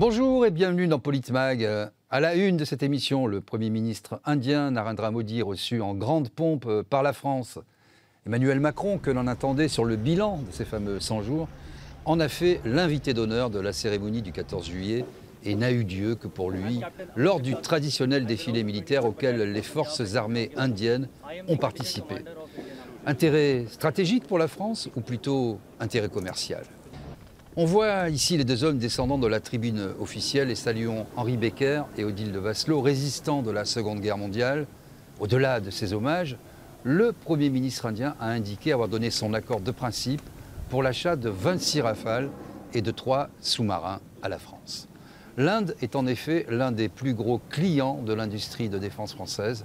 Bonjour et bienvenue dans Politmag. À la une de cette émission, le Premier ministre indien Narendra Modi reçu en grande pompe par la France. Emmanuel Macron, que l'on attendait sur le bilan de ces fameux 100 jours, en a fait l'invité d'honneur de la cérémonie du 14 juillet et n'a eu Dieu que pour lui lors du traditionnel défilé militaire auquel les forces armées indiennes ont participé. Intérêt stratégique pour la France ou plutôt intérêt commercial? On voit ici les deux hommes descendants de la tribune officielle et saluons Henri Becker et Odile de Vasselot, résistants de la Seconde Guerre mondiale. Au-delà de ces hommages, le Premier ministre indien a indiqué avoir donné son accord de principe pour l'achat de 26 rafales et de 3 sous-marins à la France. L'Inde est en effet l'un des plus gros clients de l'industrie de défense française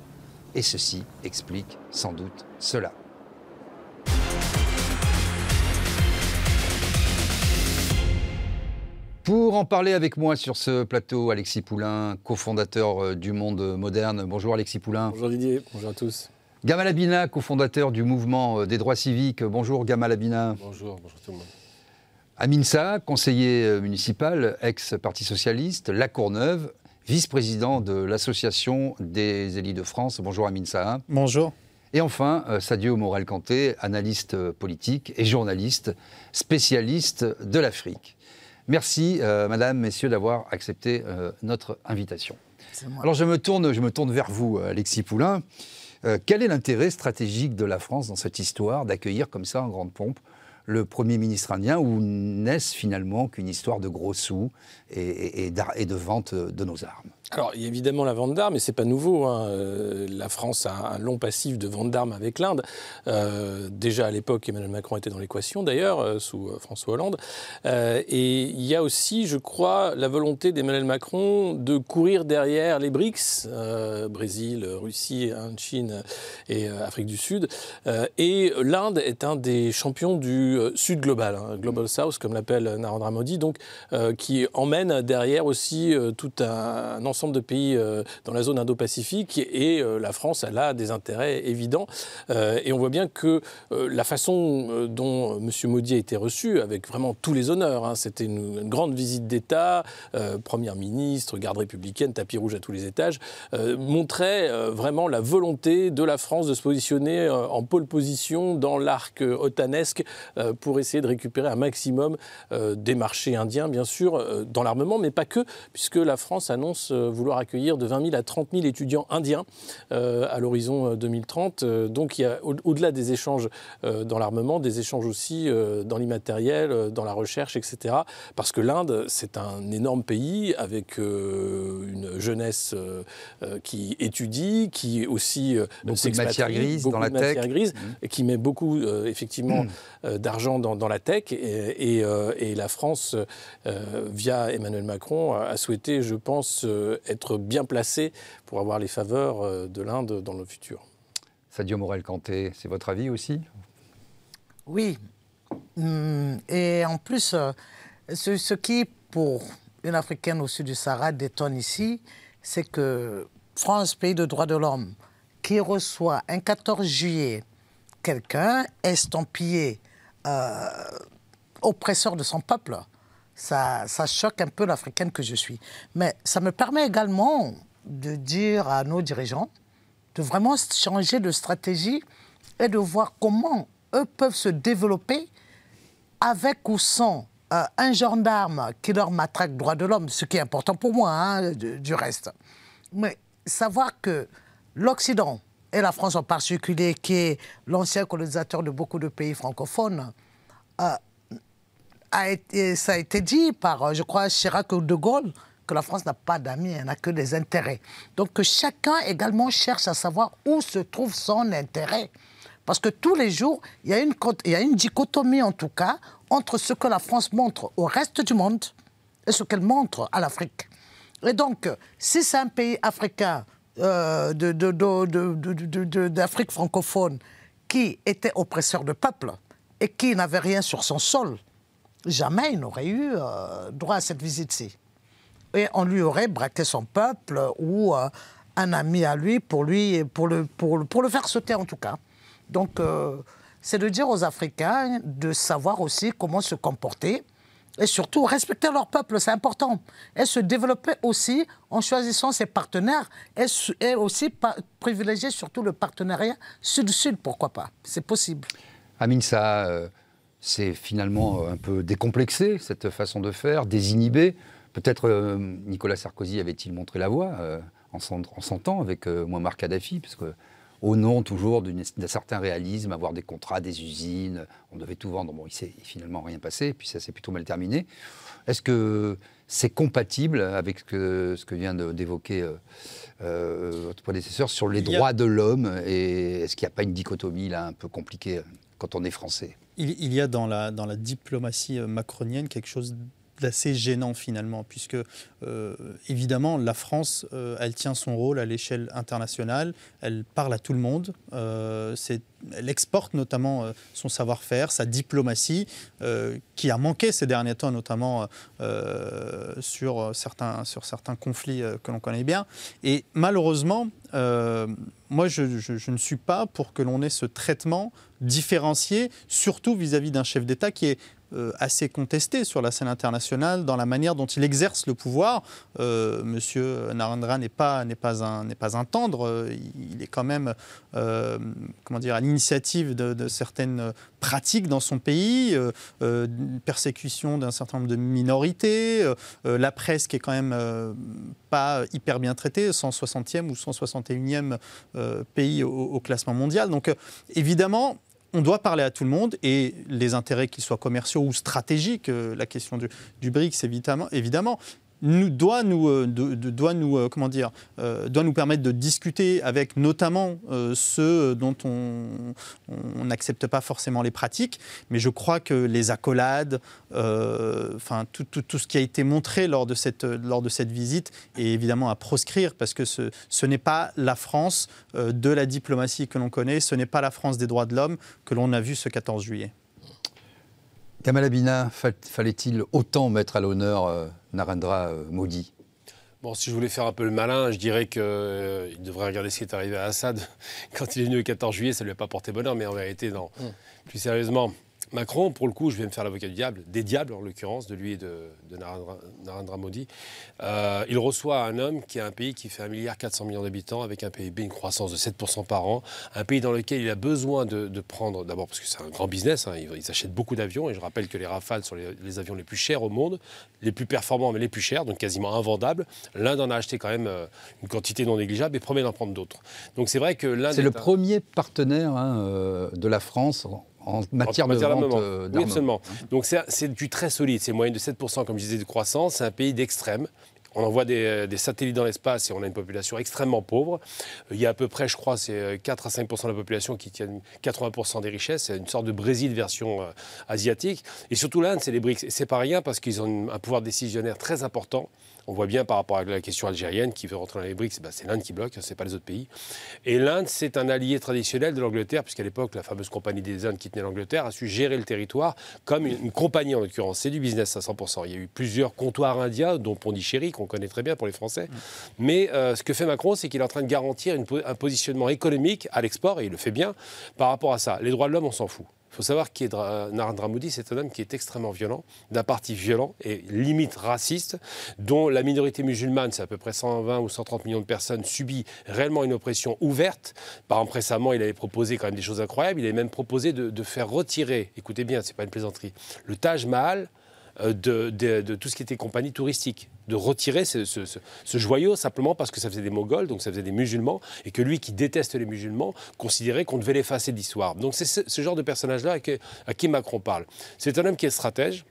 et ceci explique sans doute cela. Pour en parler avec moi sur ce plateau, Alexis Poulain, cofondateur euh, du Monde Moderne. Bonjour Alexis Poulain. Bonjour Didier, bonjour à tous. Gamal Abina, cofondateur du mouvement euh, des droits civiques. Bonjour Gamal Abina. Bonjour, bonjour tout le monde. Aminsa, conseiller euh, municipal, ex-parti socialiste, La Courneuve, vice-président de l'Association des élus de France. Bonjour Aminsa. Bonjour. Et enfin, Sadio Morel-Kanté, analyste politique et journaliste, spécialiste de l'Afrique. Merci, euh, Madame, Messieurs, d'avoir accepté euh, notre invitation. Alors je me, tourne, je me tourne vers vous, Alexis Poulain. Euh, quel est l'intérêt stratégique de la France dans cette histoire d'accueillir comme ça en grande pompe le Premier ministre indien ou n'est-ce finalement qu'une histoire de gros sous et, et de vente de nos armes alors, il y a évidemment la vente d'armes, mais c'est pas nouveau. Hein. Euh, la France a un long passif de vente d'armes avec l'Inde. Euh, déjà à l'époque, Emmanuel Macron était dans l'équation, d'ailleurs, euh, sous François Hollande. et il y a aussi, je crois, la volonté d'Emmanuel Macron de courir derrière les BRICS, Brésil, Russie, Chine et Afrique du Sud. et l'Inde est un des champions du Sud global, hein, Global South, comme l'appelle Narendra Modi, donc, qui emmène derrière aussi tout un, ensemble de pays euh, dans la zone Indo-Pacifique et euh, la France, elle a des intérêts évidents. Euh, et on voit bien que la façon dont M. Modi a été reçu, avec vraiment tous les honneurs, hein, c'était une, grande visite d'État, première ministre, garde républicaine, tapis rouge à tous les étages, montrait vraiment la volonté de la France de se positionner en pôle position dans l'arc otanesque pour essayer de récupérer un maximum des marchés indiens, bien sûr, dans l'armement, mais pas que, puisque la France annonce vouloir accueillir de 20 000 à 30 000 étudiants indiens euh, à l'horizon 2030. Euh, donc il y a au-delà des échanges euh, dans l'armement, des échanges aussi dans l'immatériel, dans la recherche, etc. Parce que l'Inde, c'est un énorme pays avec une jeunesse qui étudie, qui aussi beaucoup de matière grise dans la tech, grise, mmh. et qui met beaucoup effectivement mmh. d'argent dans, la tech. Et, et la France, via Emmanuel Macron, a souhaité, je pense, être bien placé pour avoir les faveurs euh, de l'Inde dans le futur. Sadio Morel-Kanté, c'est votre avis aussi? Oui. Hum, et en plus, euh, ce, qui, pour une Africaine au sud du Sahara, détonne ici, c'est que France, pays de droits de l'homme, qui reçoit un 14 juillet quelqu'un estampillé euh, oppresseur de son peuple, ça, choque un peu l'Africaine que je suis. Mais ça me permet également de dire à nos dirigeants de vraiment changer de stratégie et de voir comment eux peuvent se développer avec ou sans euh, un gendarme qui leur matraque droit de l'homme, ce qui est important pour moi, hein, du, reste. Mais savoir que l'Occident, et la France en particulier, qui est l'ancien colonisateur de beaucoup de pays francophones, euh, ça a été dit par, euh, je crois, Chirac ou De Gaulle, que la France n'a pas d'amis, elle n'a que des intérêts. Donc que chacun également cherche à savoir où se trouve son intérêt. Parce que tous les jours, il y a une, il y a une dichotomie en tout cas entre ce que la France montre au reste du monde et ce qu'elle montre à l'Afrique. Et donc, si c'est un pays africain euh, d'Afrique francophone qui était oppresseur de peuple et qui n'avait rien sur son sol, jamais il n'aurait eu euh, droit à cette visite-ci. Et on lui aurait braqué son peuple ou euh, un ami à lui pour, lui pour, le, pour, le faire sauter en tout cas. Donc, c'est de dire aux Africains de savoir aussi comment se comporter et surtout respecter leur peuple, c'est important. Et se développer aussi en choisissant ses partenaires et, aussi privilégier surtout le partenariat sud-sud, pourquoi pas. C'est possible. Amin, ça, euh, c'est finalement euh, un peu décomplexé, cette façon de faire, désinhibé. Peut-être euh, Nicolas Sarkozy avait-il montré la voie en temps avec Muammar Kadhafi, parce que au nom toujours d'un certain réalisme, avoir des contrats, des usines, on devait tout vendre. Bon, il s'est finalement rien passé, puis ça s'est plutôt mal terminé. Est-ce que c'est compatible avec ce que, vient d'évoquer euh, euh, votre prédécesseur sur les droits de l'homme Et est-ce qu'il n'y a pas une dichotomie là un peu compliquée quand on est français? Il, y a dans la, dans la diplomatie euh, macronienne quelque chose d'assez gênant finalement, puisque euh, évidemment la France, euh, elle tient son rôle à l'échelle internationale, elle parle à tout le monde, euh, elle exporte notamment son savoir-faire, sa diplomatie, qui a manqué ces derniers temps, notamment sur, certains, sur certains conflits que l'on connaît bien. Et malheureusement, moi je, ne suis pas pour que l'on ait ce traitement différencié, surtout vis-à-vis d'un chef d'État qui est euh, assez contesté sur la scène internationale dans la manière dont il exerce le pouvoir. Euh, monsieur Narendra n'est pas, pas, un, pas un tendre, euh, il est quand même comment dire, à l'initiative de, certaines pratiques dans son pays, persécution d'un certain nombre de minorités, la presse qui est quand même pas hyper bien traitée, 160e ou 161e pays au, classement mondial. Donc évidemment, on doit parler à tout le monde et les intérêts, qu'ils soient commerciaux ou stratégiques, euh, la question du, du BRICS évidemment, évidemment, doit nous, euh, doit nous, euh, comment dire, euh, doit nous permettre de discuter avec notamment ceux dont on n'accepte pas forcément les pratiques. Mais je crois que les accolades, enfin tout, ce qui a été montré lors de cette, lors de cette visite est évidemment à proscrire parce que ce, ce n'est pas la France de la diplomatie que l'on connaît, ce n'est pas la France des droits de l'homme que l'on a vu ce 14 juillet. Kamal Abina, fallait-il autant mettre à l'honneur euh, Narendra euh, Modi? Bon, si je voulais faire un peu le malin, je dirais qu'il euh, devrait regarder ce qui est arrivé à Assad. Quand il est venu le 14 juillet, ça ne lui a pas porté bonheur, mais en vérité, non. Hum. Plus sérieusement, Macron, pour le coup, je vais me faire l'avocat du diable, des diables en l'occurrence, de lui et de, Narendra, Modi. Euh, il reçoit un homme qui a un pays qui fait 1,4 milliard millions d'habitants, avec un PIB, une croissance de 7% par an, un pays dans lequel il a besoin de, prendre, d'abord parce que c'est un grand business, hein, ils, achètent beaucoup d'avions, et je rappelle que les Rafales sont les, avions les plus chers au monde, les plus performants mais les plus chers, donc quasiment invendables. L'Inde en a acheté quand même euh, une quantité non négligeable et promet d'en prendre d'autres. Donc c'est vrai que l'Inde... C'est le premier partenaire hein, euh, de la France en matière, de vente euh, Oui, absolument. Donc c'est du très solide. C'est moyenne de 7%, comme je disais, de croissance. C'est un pays d'extrême. On envoie des, des satellites dans l'espace et on a une population extrêmement pauvre. Il y a à peu près, je crois, c'est 4 à 5% de la population qui tiennent 80% des richesses. C'est une sorte de Brésil version euh, asiatique. Et surtout l'Inde, c'est les BRICS. Et c'est pas rien parce qu'ils ont un pouvoir décisionnaire très important. On voit bien par rapport à la question algérienne qui veut rentrer dans les BRICS, bah, c'est l'Inde qui bloque, ce n'est pas les autres pays. Et l'Inde, c'est un allié traditionnel de l'Angleterre, puisqu'à l'époque, la fameuse compagnie des Indes qui tenait l'Angleterre a su gérer le territoire comme une, compagnie en l'occurrence. C'est du business à 100%. Il y a eu plusieurs comptoirs indiens, dont Pondichéry, qu'on connaît très bien pour les Français. Mais euh, ce que fait Macron, c'est qu'il est en train de garantir un positionnement économique à l'export, et il le fait bien, par rapport à ça. Les droits de l'homme, on s'en fout. Il faut savoir qui est Narendra Modi, c'est un homme qui est extrêmement violent, d'un parti violent et limite raciste, dont la minorité musulmane, c'est à peu près 120 ou 130 millions de personnes, subit réellement une oppression ouverte. Par exemple, récemment, il avait proposé quand même des choses incroyables. Il avait même proposé de, de faire retirer, écoutez bien, c'est pas une plaisanterie, le Taj Mahal euh, de, tout ce qui était compagnie touristique, de retirer ce, joyau simplement parce que ça faisait des Moghols, donc ça faisait des musulmans, et que lui qui déteste les musulmans considérait qu'on devait l'effacer de l'histoire. Donc c'est ce, genre de personnage-là à qui Macron parle. C'est un homme qui est stratège,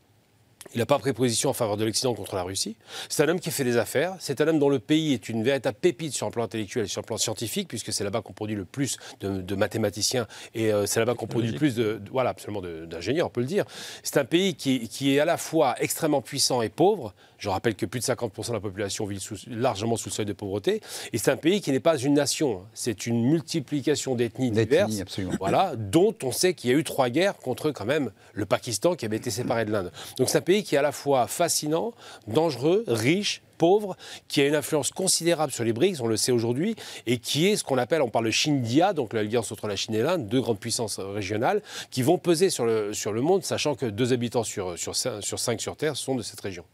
il n'a pas pris position en faveur de l'Occident contre la Russie. C'est un homme qui fait des affaires. C'est un homme dont le pays est une véritable pépite sur le plan intellectuel et sur le plan scientifique, puisque c'est là-bas qu'on produit le plus de, mathématiciens et euh, c'est là-bas qu'on produit le plus de, voilà, absolument d'ingénieurs, on peut le dire. C'est un pays qui est à la fois extrêmement puissant et pauvre, je rappelle que plus de 50% de la population vit largement sous le seuil de pauvreté. Et c'est un pays qui n'est pas une nation. C'est une multiplication d'ethnies diverses. Voilà, dont on sait qu'il y a eu trois guerres contre quand même le Pakistan qui avait été séparé de l'Inde. Donc c'est un pays qui est à la fois fascinant, dangereux, riche, pauvre, qui a une influence considérable sur les BRICS, on le sait aujourd'hui, et qui est ce qu'on appelle, on parle de Chine-Dia, donc l'alliance entre la Chine et l'Inde, deux grandes puissances régionales, qui vont peser sur le, sur le monde, sachant que deux habitants sur, sur, sur cinq sur Terre sont de cette région.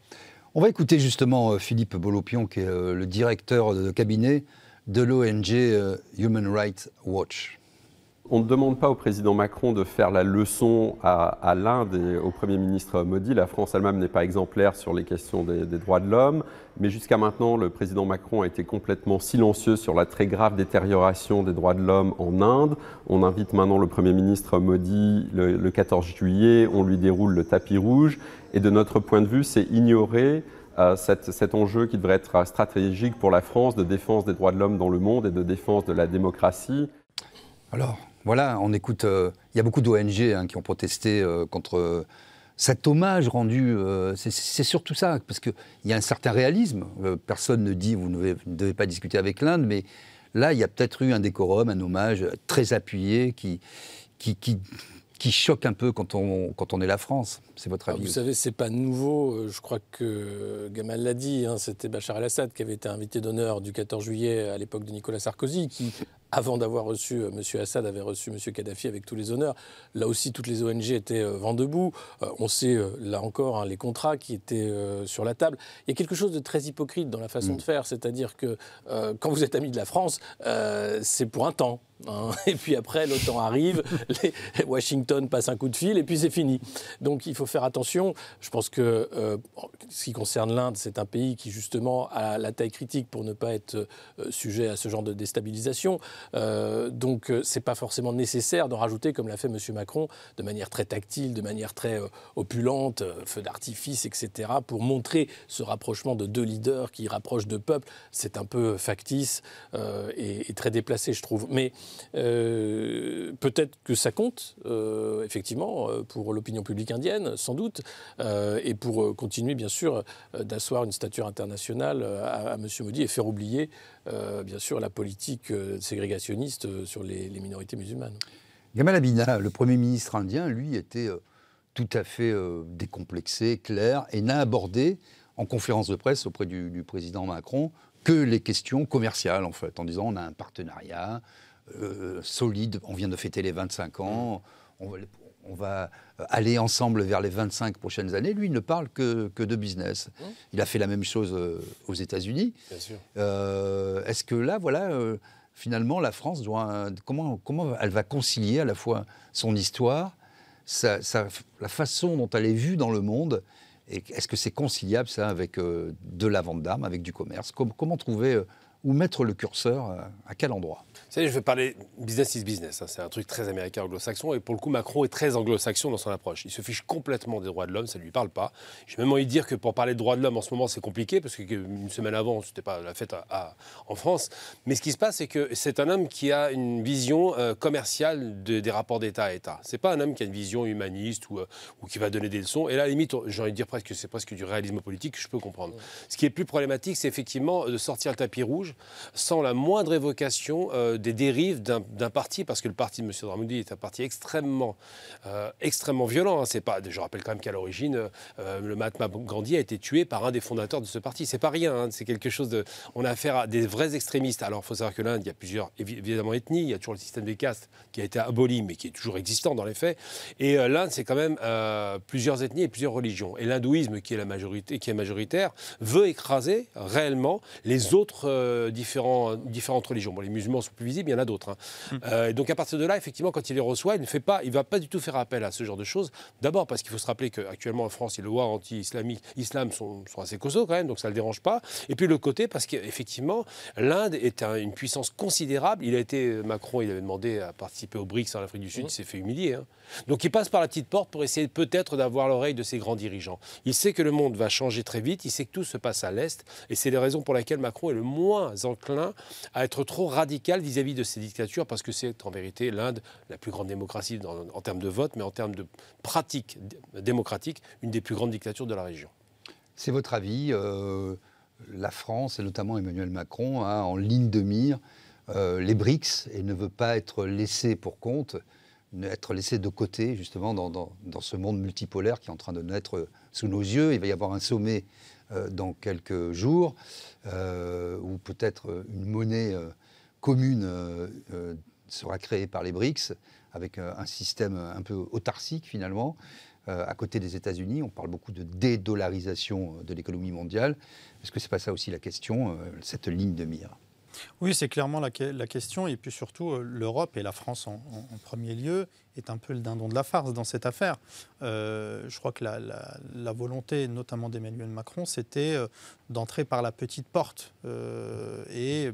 On va écouter justement euh, Philippe Bolopion, qui est euh, le directeur de cabinet de l'ONG euh, Human Rights Watch. On ne demande pas au président Macron de faire la leçon à, l'Inde et au Premier ministre Modi. La France elle-même n'est pas exemplaire sur les questions des, droits de l'homme. Mais jusqu'à maintenant, le président Macron a été complètement silencieux sur la très grave détérioration des droits de l'homme en Inde. On invite maintenant le Premier ministre Modi le, 14 juillet. On lui déroule le tapis rouge. Et de notre point de vue, c'est ignorer euh, cet enjeu qui devrait être stratégique pour la France de défense des droits de l'homme dans le monde et de défense de la démocratie. Alors, voilà, on écoute. Euh, il y a beaucoup d'ONG hein, qui ont protesté euh, contre euh, cet hommage rendu. c'est surtout ça, parce qu'il y a un certain réalisme. personne ne dit vous ne devez, pas discuter avec l'Inde, mais là, il y a peut-être eu un décorum, un hommage très appuyé qui choque un peu quand on, quand on est la France. C'est votre avis Vous savez, c'est pas nouveau. Je crois que Gamal l'a dit. Hein, C'était Bachar el-Assad qui avait été invité d'honneur du 14 juillet à l'époque de Nicolas Sarkozy, qui avant d'avoir reçu euh, M. Assad, avait reçu M. Kadhafi avec tous les honneurs. Là aussi, toutes les ONG étaient euh, vent debout. Euh, on sait, là encore, hein, les contrats qui étaient sur la table. Il y a quelque chose de très hypocrite dans la façon mm. de faire, c'est-à-dire que quand vous êtes ami de la France, c'est pour un temps. Hein. Et puis après, l'OTAN arrive, Washington passe un coup de fil et puis c'est fini. Donc il faut faire attention. Je pense que ce qui concerne l'Inde, c'est un pays qui justement a la taille critique pour ne pas être sujet à ce genre de déstabilisation. Euh, donc euh, c'est pas forcément nécessaire d'en rajouter, comme l'a fait M. Macron, de manière très tactile, de manière très euh, opulente, feu d'artifice, etc., pour montrer ce rapprochement de deux leaders qui rapprochent deux peuples. C'est un peu factice et, très déplacé, je trouve. Mais peut-être que ça compte, effectivement, pour l'opinion publique indienne, sans doute, et pour continuer, bien sûr, d'asseoir une stature internationale à, à M. Modi et faire oublier euh, bien sûr, la politique euh, ségrégationniste euh, sur les, minorités musulmanes. Gamal Abina, le Premier ministre indien, lui, était tout à fait décomplexé, clair, et n'a abordé, en conférence de presse auprès du, président Macron, que les questions commerciales, en fait, en disant on a un partenariat solide, on vient de fêter les 25 ans, on on va aller ensemble vers les 25 prochaines années. Lui, il ne parle que, de business. Mmh. Il a fait la même chose euh, aux États-Unis. Euh, est-ce que là, voilà, euh, finalement, la France doit. Comment, comment elle va concilier à la fois son histoire, la façon dont elle est vue dans le monde Est-ce que c'est conciliable, ça, avec de la vente d'armes, avec du commerce? Comment trouver ou mettre le curseur à quel endroit? Vous savez, je vais parler business is business. Hein. C'est un truc très américain, anglo-saxon. Et pour le coup, Macron est très anglo-saxon dans son approche. Il se fiche complètement des droits de l'homme, ça ne lui parle pas. J'ai même envie de dire que pour parler de droits de l'homme en ce moment, c'est compliqué, parce qu'une semaine avant, ce n'était pas la fête en France. Mais ce qui se passe, c'est que c'est un homme qui a une vision euh, commerciale des rapports d'État à État. Ce n'est pas un homme qui a une vision humaniste ou, euh, ou, qui va donner des leçons. Et là, à la limite, j'ai envie de dire presque que c'est presque du réalisme politique, je peux comprendre. Ce qui est plus problématique, c'est effectivement de sortir le tapis rouge sans la moindre évocation euh, des dérives d'un parti, parce que le parti de M. Dramoudi est un parti extrêmement, euh, extrêmement violent. Hein. Pas, je rappelle quand même qu'à l'origine, euh, le Mahatma Gandhi a été tué par un des fondateurs de ce parti. C'est pas rien, hein. c'est quelque chose de. On a affaire à des vrais extrémistes. Alors il faut savoir que l'Inde, il y a plusieurs, évidemment, ethnies. Il y a toujours le système des castes qui a été aboli, mais qui est toujours existant dans les faits. Et l'Inde, c'est quand même plusieurs ethnies et plusieurs religions. Et l'hindouisme, qui qui est majoritaire, veut écraser réellement les autres différents, différentes religions. Bon, les musulmans sont plus visibles, il y en a d'autres. Hein. Hmm. Euh, donc à partir de là, effectivement, quand il les reçoit, il ne fait pas, il va pas du tout faire appel à ce genre de choses. D'abord parce qu'il faut se rappeler qu'actuellement en France, les lois anti-islamiques, islam sont, sont, assez costauds quand même, donc ça ne le dérange pas. Et puis le côté parce qu'effectivement, l'Inde est une puissance considérable. Il a été Macron, il avait demandé à participer aux BRICS en Afrique du Sud, hmm. il s'est fait humilier. Hein. Donc il passe par la petite porte pour essayer peut-être d'avoir l'oreille de ses grands dirigeants. Il sait que le monde va changer très vite, il sait que tout se passe à l'Est, et c'est les raisons pour lesquelles Macron est le moins enclin à être trop radical vis-à-vis de ces dictatures, parce que c'est en vérité l'Inde, la plus grande démocratie en termes de vote, mais en termes de pratique démocratique, une des plus grandes dictatures de la région. C'est votre avis euh, La France, et notamment Emmanuel Macron, a en ligne de mire euh, les BRICS et ne veut pas être laissé pour compte être laissé de côté justement dans, ce monde multipolaire qui est en train de naître sous nos yeux. Il va y avoir un sommet dans quelques jours, où peut-être une monnaie commune sera créée par les BRICS, avec un système un peu autarcique finalement. à côté des États-Unis, on parle beaucoup de dédollarisation de l'économie mondiale. Est-ce que ce n'est pas ça aussi la question, cette ligne de mire? Oui, c'est clairement la, question. Et puis surtout, euh, l'Europe et la France en, premier lieu est un peu le dindon de la farce dans cette affaire. Euh, je crois que la, volonté, notamment d'Emmanuel Macron, c'était euh, d'entrer par la petite porte. et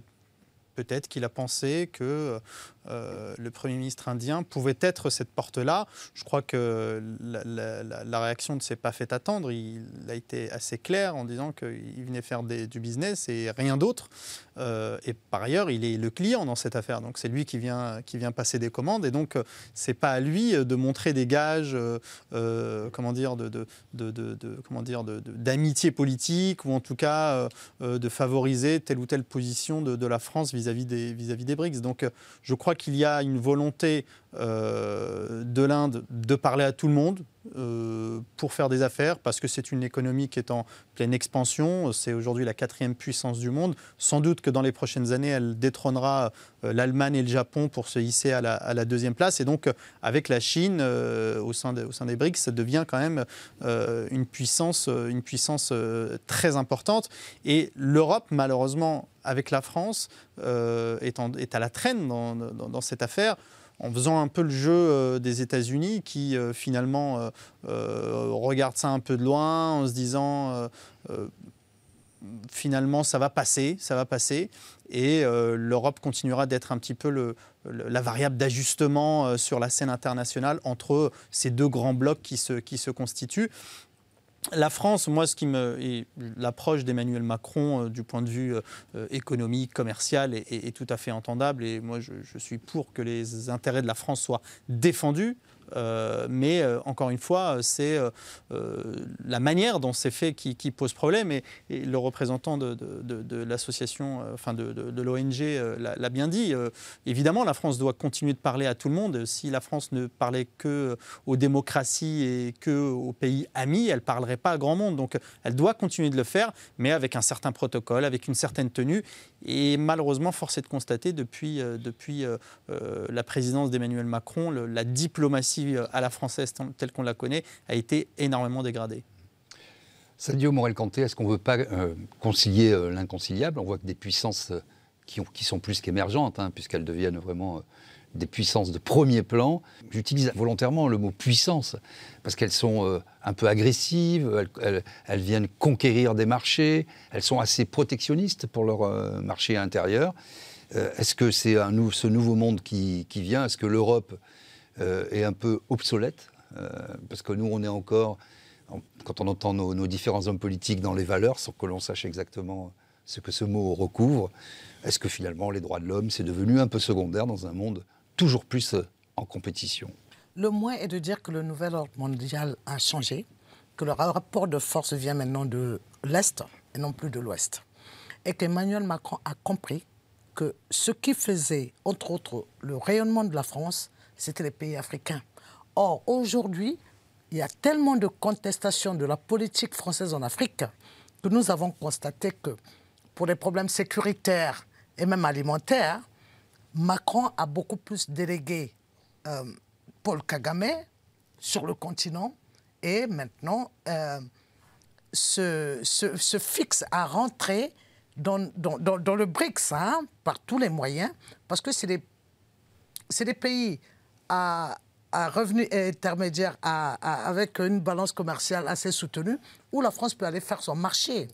peut-être qu'il a pensé que euh, le Premier ministre indien pouvait être cette porte-là. Je crois que la, réaction ne s'est pas fait attendre. Il a été assez clair en disant qu'il venait faire du business et rien d'autre. Euh, et par ailleurs, il est le client dans cette affaire. Donc c'est lui qui vient, qui vient passer des commandes. Et donc, c'est pas à lui de montrer des gages, euh, d'amitié politique ou en tout cas de favoriser telle ou telle position de, la France vis-à-vis des, vis -vis des BRICS. Donc je crois qu'il y a une volonté euh, de l'Inde de parler à tout le monde euh, pour faire des affaires, parce que c'est une économie qui est en pleine expansion. C'est aujourd'hui la quatrième puissance du monde. Sans doute que dans les prochaines années, elle détrônera euh, l'Allemagne et le Japon pour se hisser à la, deuxième place. Et donc, avec la Chine au, sein au sein des BRICS, ça devient quand même une puissance, une puissance très importante. Et l'Europe, malheureusement, avec la France, est, à la traîne dans cette affaire en faisant un peu le jeu euh, des États-Unis qui euh, finalement euh, regardent ça un peu de loin en se disant finalement ça va passer, ça va passer. Et l'Europe continuera d'être un petit peu la variable d'ajustement sur la scène internationale entre ces deux grands blocs qui se constituent la France, moi, ce qui me, l'approche d'Emmanuel Macron euh, du point de vue euh, économique, commercial, est, tout à fait entendable. Et moi, je, suis pour que les intérêts de la France soient défendus. Euh, mais euh, encore une fois, c'est euh, la manière dont c'est fait qui, pose problème. Et, le représentant de, l'association, enfin de, l'ONG, l'a bien dit. évidemment, la France doit continuer de parler à tout le monde. Si la France ne parlait que aux démocraties et que aux pays amis, elle parlerait pas à grand monde. Donc, elle doit continuer de le faire, mais avec un certain protocole, avec une certaine tenue. Et malheureusement, force est de constater depuis, depuis la présidence d'Emmanuel Macron, la diplomatie euh, à la française telle qu'on la connaît a été énormément dégradée. Sadio Morel-Canté, est-ce qu'on ne veut pas euh, concilier euh, l'inconciliable? On voit que des puissances qui, ont, qui sont plus qu'émergentes, hein, puisqu'elles deviennent vraiment des puissances de premier plan. J'utilise volontairement le mot puissance, parce qu'elles sont un peu agressives, elles, viennent conquérir des marchés, elles sont assez protectionnistes pour leur marché intérieur. Est-ce que c'est ce nouveau monde qui, vient? Est-ce que l'Europe est un peu obsolète, euh, parce que nous, on est encore, quand on entend nos, différents hommes politiques dans les valeurs, sans que l'on sache exactement ce que ce mot recouvre, est-ce que finalement les droits de l'homme, c'est devenu un peu secondaire dans un monde toujours plus euh, en compétition? Le moins est de dire que le nouvel ordre mondial a changé, que le rapport de force vient maintenant de l'Est et non plus de l'Ouest. Et qu'Emmanuel Macron a compris que ce qui faisait, entre autres, le rayonnement de la France, c'était les pays africains. Or, aujourd'hui, il y a tellement de contestations de la politique française en Afrique que nous avons constaté que pour les problèmes sécuritaires et même alimentaires, Macron a beaucoup plus délégué euh, Paul Kagame sur le continent et maintenant euh, se, fixe à rentrer dans, le BRICS hein, par tous les moyens parce que c'est des pays à, à revenus intermédiaires avec une balance commerciale assez soutenue, où la France peut aller faire son marché.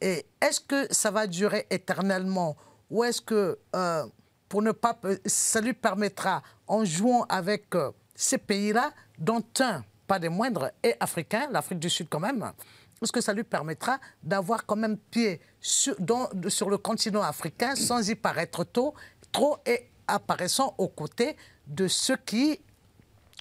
Et est-ce que ça va durer éternellement ou est-ce que euh, pour ne pas, ça lui permettra, en jouant avec euh, ces pays-là, dont un, pas des moindres, est africain, l'Afrique du Sud quand même, est-ce que ça lui permettra d'avoir quand même pied sur, sur le continent africain sans y paraître tôt, trop et apparaissant aux côtés de ceux qui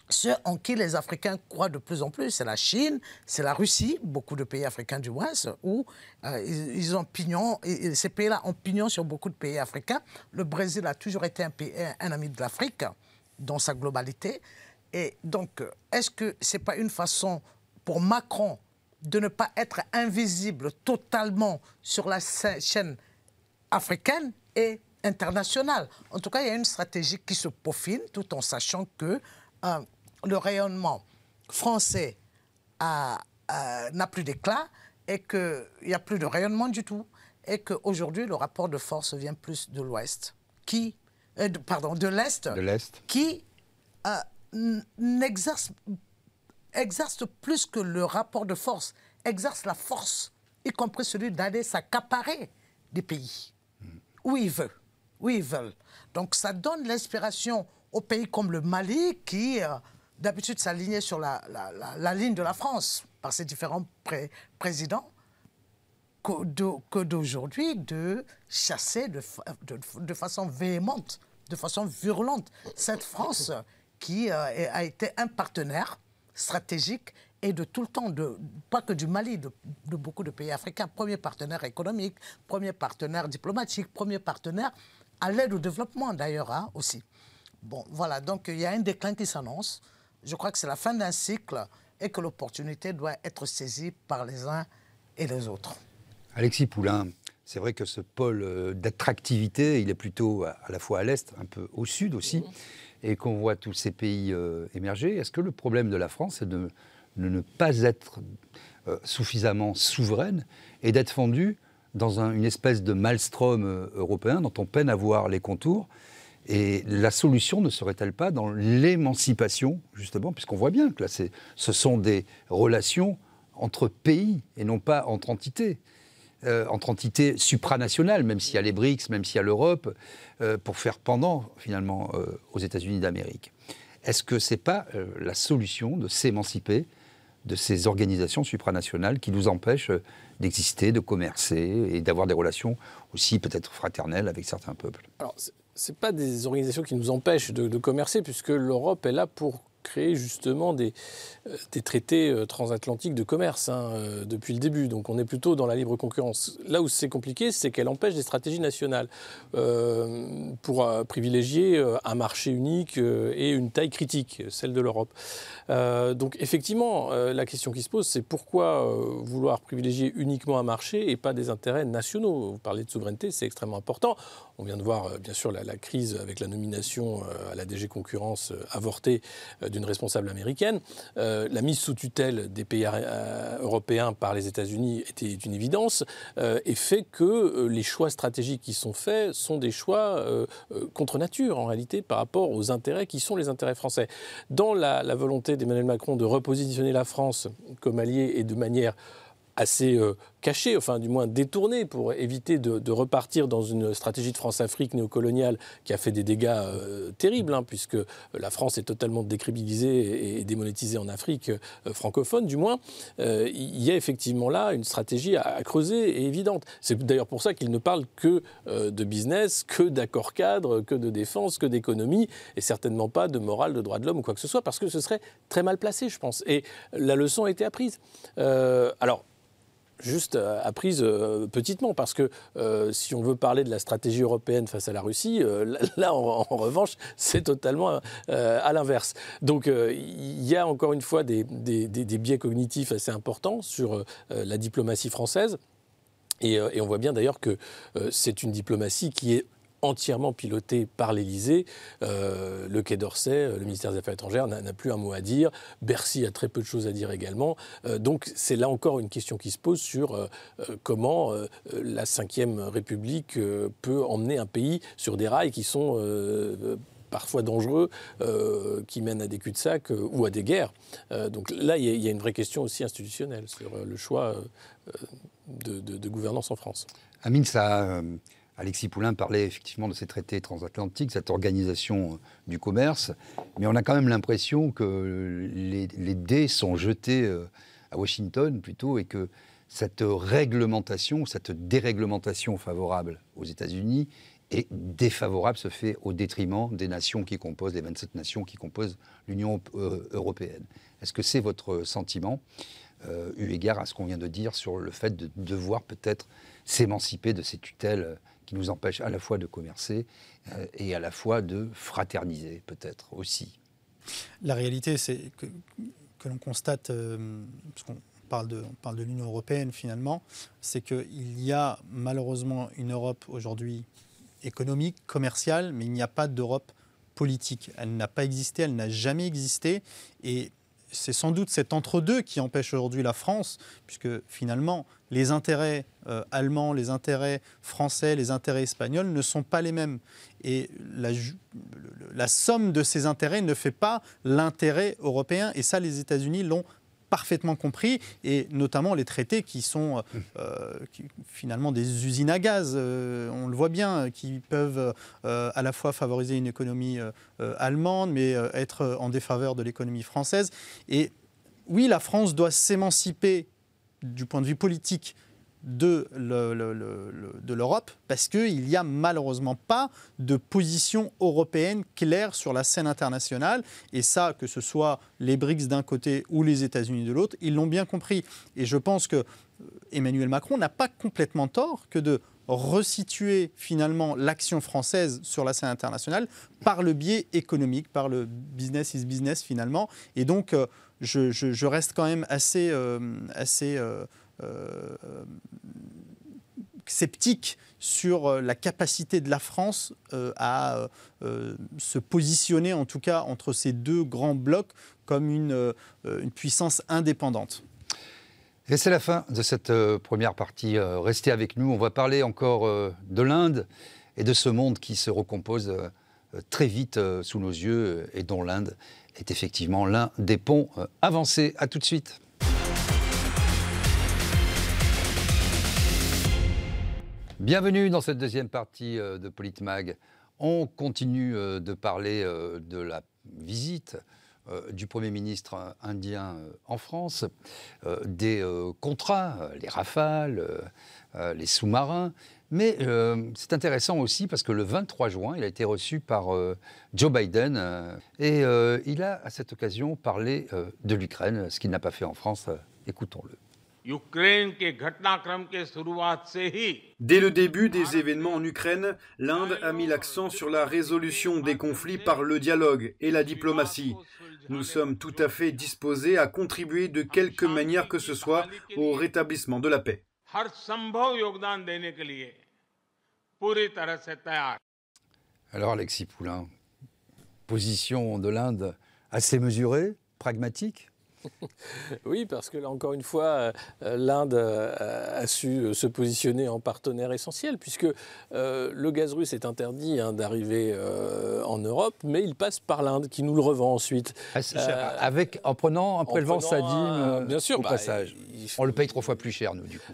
ceux en qui les Africains croient de plus en plus, c'est la Chine, c'est la Russie, beaucoup de pays africains du moins, où euh, ils, ont pignon, ces pays-là ont pignon sur beaucoup de pays africains. Le Brésil a toujours été un, un ami de l'Afrique dans sa globalité. Et donc, est-ce que ce n'est pas une façon pour Macron de ne pas être invisible totalement sur la chaîne africaine et internationale. En tout cas, il y a une stratégie qui se peaufine tout en sachant que euh, le rayonnement français n'a plus d'éclat et qu'il n'y a plus de rayonnement du tout et qu'aujourd'hui, le rapport de force vient plus de l'Ouest, qui, euh, pardon, de l'Est, qui euh, n'exerce exerce plus que le rapport de force, exerce la force, y compris celui d'aller s'accaparer des pays où il veut, où ils veulent. Donc ça donne l'inspiration aux pays comme le Mali qui euh, d'habitude s'alignait sur la, la, ligne de la France par ses différents présidents que d'aujourd'hui de chasser de, de, façon véhémente, de façon virulente, cette France qui euh, a été un partenaire stratégique et de tout le temps, de, pas que du Mali, de, beaucoup de pays africains, premier partenaire économique, premier partenaire diplomatique, premier partenaire à l'aide au développement d'ailleurs hein, aussi. Bon, voilà, donc il y a un déclin qui s'annonce. Je crois que c'est la fin d'un cycle et que l'opportunité doit être saisie par les uns et les autres. Alexis Poulain, c'est vrai que ce pôle euh, d'attractivité, il est plutôt à la fois à l'est, un peu au sud aussi, et qu'on voit tous ces pays euh, émerger. Est-ce que le problème de la France, c'est de, ne pas être euh, suffisamment souveraine et d'être fondue dans une espèce de maelstrom européen dont on peine à voir les contours et la solution ne serait-elle pas dans l'émancipation, justement, puisqu'on voit bien que là, ce sont des relations entre pays et non pas entre entités. Euh, entre entités supranationales, même s'il y a les BRICS, même s'il y a l'Europe, euh, pour faire pendant finalement euh, aux États-Unis d'Amérique. Est-ce que ce n'est pas la solution de s'émanciper de ces organisations supranationales qui nous empêchent d'exister, de commercer et d'avoir des relations aussi peut-être fraternelles avec certains peuples. Alors, ce pas des organisations qui nous empêchent de commercer, puisque l'Europe est là pour créer justement des, euh, traités euh, transatlantiques de commerce hein, euh, depuis le début. Donc on est plutôt dans la libre concurrence. Là où c'est compliqué, c'est qu'elle empêche des stratégies nationales pour privilégier un marché unique et une taille critique, celle de l'Europe. donc effectivement, la question qui se pose, c'est pourquoi vouloir privilégier uniquement un marché et pas des intérêts nationaux? Vous parlez de souveraineté, c'est extrêmement important. On vient de voir bien sûr la, crise avec la nomination à la DG Concurrence avortée d'une responsable américaine. Euh, la mise sous tutelle des pays euh, européens par les États-Unis était une évidence euh, et fait que les choix stratégiques qui sont faits sont des choix contre nature en réalité par rapport aux intérêts qui sont les intérêts français. Dans la, volonté d'Emmanuel Macron de repositionner la France comme allié et de manière assez euh, caché, enfin du moins détourné, pour éviter de, repartir dans une stratégie de France-Afrique néocoloniale qui a fait des dégâts euh, terribles, hein, puisque la France est totalement décrédibilisée et, démonétisée en Afrique euh, francophone, du moins. il y a effectivement là une stratégie à, creuser et évidente. C'est d'ailleurs pour ça qu'il ne parle que de business, que d'accords cadres, que de défense, que d'économie, et certainement pas de morale, de droits de l'homme ou quoi que ce soit, parce que ce serait très mal placé, je pense. Et la leçon a été apprise. alors, juste euh, apprise euh, petitement, parce que euh, si on veut parler de la stratégie européenne face à la Russie, là, en, revanche, c'est totalement à l'inverse. Donc il y a encore une fois des, biais cognitifs assez importants sur la diplomatie française. et, on voit bien d'ailleurs que c'est une diplomatie qui est entièrement piloté par l'Élysée. Euh, le Quai d'Orsay, euh, le ministère des Affaires étrangères n'a plus un mot à dire. Bercy a très peu de choses à dire également. Euh, donc c'est là encore une question qui se pose sur comment la Ve République peut emmener un pays sur des rails qui sont parfois dangereux, qui mènent à des cul-de-sac ou à des guerres. donc là, il y, a une vraie question aussi institutionnelle sur le choix de, de, gouvernance en France. Amine, ça Alexis Poulain parlait effectivement de ces traités transatlantiques, cette organisation euh, du commerce, mais on a quand même l'impression que les, dés sont jetés euh, à Washington plutôt et que cette réglementation, cette déréglementation favorable aux États-Unis est défavorable, se fait au détriment des nations qui composent, les 27 nations qui composent l'Union euh, européenne. Est-ce que c'est votre sentiment, eu égard à ce qu'on vient de dire sur le fait de devoir peut-être s'émanciper de ces tutelles qui nous empêche à la fois de commercer euh, et à la fois de fraterniser, peut-être aussi. La réalité, c'est que, l'on constate, euh, parce qu'on parle de, l'Union européenne finalement, c'est qu'il y a malheureusement une Europe aujourd'hui économique, commerciale, mais il n'y a pas d'Europe politique. Elle n'a pas existé, elle n'a jamais existé. C'est sans doute cet entre-deux qui empêche aujourd'hui la France, puisque finalement, les intérêts euh, allemands, les intérêts français, les intérêts espagnols ne sont pas les mêmes. Et la, la somme de ces intérêts ne fait pas l'intérêt européen. Et ça, les États-Unis l'ont parfaitement compris, et notamment les traités qui sont euh, finalement des usines à gaz, euh, on le voit bien, qui peuvent euh, à la fois favoriser une économie allemande, mais être en défaveur de l'économie française. Et oui, la France doit s'émanciper du point de vue politique de l'Europe parce qu'il n'y a malheureusement pas de position européenne claire sur la scène internationale. Et ça, que ce soit les BRICS d'un côté ou les États-Unis de l'autre, ils l'ont bien compris. Et je pense que euh, Emmanuel Macron n'a pas complètement tort que de resituer finalement l'action française sur la scène internationale par le biais économique, par le business is business finalement. Et donc, euh, je, reste quand même assez, euh, assez sceptique sur euh, la capacité de la France euh, à se positionner, en tout cas entre ces deux grands blocs, comme une, une puissance indépendante. Et c'est la fin de cette première partie. Restez avec nous. On va parler encore de l'Inde et de ce monde qui se recompose très vite sous nos yeux et dont l'Inde est effectivement l'un des ponts avancés. À tout de suite. Bienvenue dans cette deuxième partie euh, de Politmag. On continue euh, de parler euh, de la visite du Premier ministre indien en France, des contrats, les rafales, les sous-marins. Mais c'est intéressant aussi parce que le 23 juin, il a été reçu par Joe Biden et il a à cette occasion parlé de l'Ukraine, ce qu'il n'a pas fait en France. Écoutons-le. Dès le début des événements en Ukraine, l'Inde a mis l'accent sur la résolution des conflits par le dialogue et la diplomatie. Nous sommes tout à fait disposés à contribuer de quelque manière que ce soit au rétablissement de la paix. Alors Alexis Poulain, position de l'Inde assez mesurée, pragmatique? oui, parce que là, encore une fois, euh, l'Inde a su se positionner en partenaire essentiel, puisque euh, le gaz russe est interdit hein, d'arriver euh, en Europe, mais il passe par l'Inde, qui nous le revend ensuite. Ah, avec, en prenant, en prélevant sa dîme bien sûr, au bah, passage. On le paye trois fois plus cher, nous, du coup.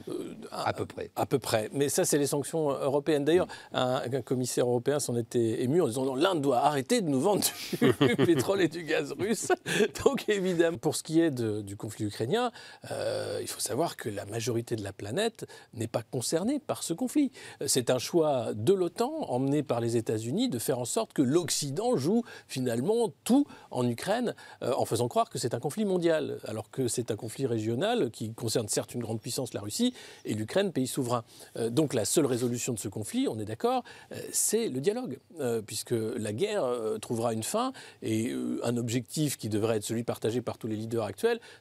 à, peu près. À peu près. Mais ça, c'est les sanctions européennes. D'ailleurs, un, commissaire européen s'en était ému en disant l'Inde doit arrêter de nous vendre du pétrole et du gaz russe. Donc, évidemment, pour ce qui est du conflit ukrainien, euh, il faut savoir que la majorité de la planète n'est pas concernée par ce conflit. C'est un choix de l'OTAN, emmené par les États-Unis, de faire en sorte que l'Occident joue finalement tout en Ukraine, euh, en faisant croire que c'est un conflit mondial, alors que c'est un conflit régional qui concerne certes une grande puissance, la Russie, et l'Ukraine, pays souverain. Euh, donc la seule résolution de ce conflit, on est d'accord, c'est le dialogue, puisque la guerre trouvera une fin et un objectif qui devrait être celui partagé par tous les leaders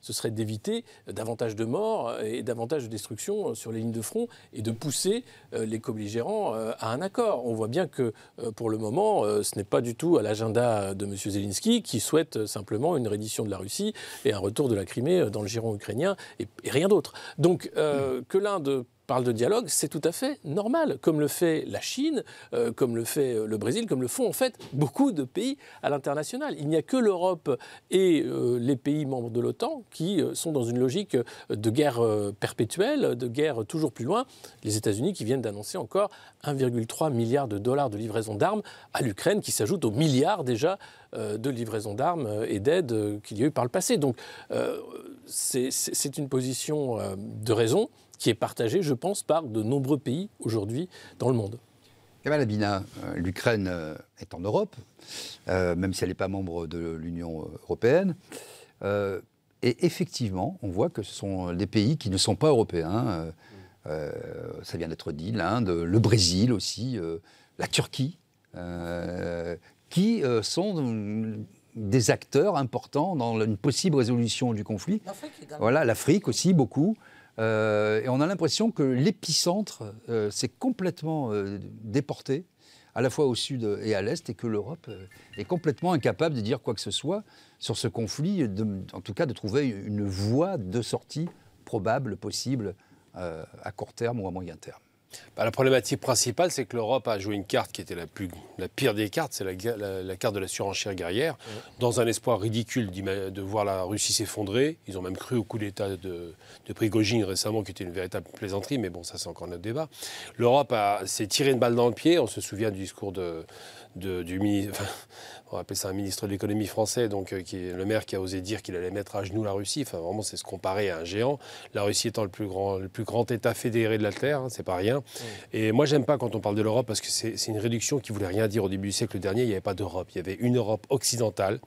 ce serait d'éviter davantage de morts et davantage de destruction sur les lignes de front et de pousser euh, les co-belligérants euh, à un accord. On voit bien que euh, pour le moment, ce n'est pas du tout à l'agenda de M. Zelensky qui souhaite simplement une reddition de la Russie et un retour de la Crimée dans le giron ukrainien et, rien d'autre. Donc que l'Inde parle de dialogue, c'est tout à fait normal, comme le fait la Chine, euh, comme le fait euh, le Brésil, comme le font en fait beaucoup de pays à l'international. Il n'y a que l'Europe et euh, les pays membres de l'OTAN qui sont dans une logique de guerre perpétuelle, de guerre toujours plus loin. Les États-Unis qui viennent d'annoncer encore 1,3 milliard de dollars de livraison d'armes à l'Ukraine, qui s'ajoute aux milliards déjà de livraison d'armes et d'aide qu'il y a eu par le passé. Donc c'est une position de raison qui est partagé, je pense, par de nombreux pays aujourd'hui dans le monde. Kamal Abina, euh, l'Ukraine euh, est en Europe, euh, même si elle n'est pas membre de l'Union européenne. et effectivement, on voit que ce sont des pays qui ne sont pas européens. ça vient d'être dit, l'Inde, le Brésil aussi, la Turquie, qui sont des acteurs importants dans une possible résolution du conflit. L'Afrique également. Voilà, l'Afrique aussi, beaucoup. Euh, et on a l'impression que l'épicentre euh, s'est complètement euh, déporté, à la fois au sud et à l'est, et que l'Europe est complètement incapable de dire quoi que ce soit sur ce conflit, en tout cas de trouver une voie de sortie probable, possible, à court terme ou à moyen terme. Bah, la problématique principale, c'est que l'Europe a joué une carte qui était la, plus, la pire des cartes, c'est la, guerre- la- la carte de la surenchère guerrière, dans un espoir ridicule de voir la Russie s'effondrer. Ils ont même cru au coup d'État de, de Prigogine récemment, qui était une véritable plaisanterie, mais bon, ça c'est encore notre débat. L'Europe s'est tiré une balle dans le pied, on se souvient du discours de, de- du ministre, enfin, on va appeler ça un ministre de l'économie français, donc euh, qui est le maire qui a osé dire qu'il allait mettre à genoux la Russie. Enfin, vraiment, c'est se comparer à un géant. La Russie étant le plus grand, le plus grand État fédéré de la Terre, hein, c'est pas rien. Et moi, j'aime pas quand on parle de l'Europe parce que c'est une réduction qui voulait rien dire au début du siècle dernier. Il n'y avait pas d'Europe. Il y avait une Europe occidentale,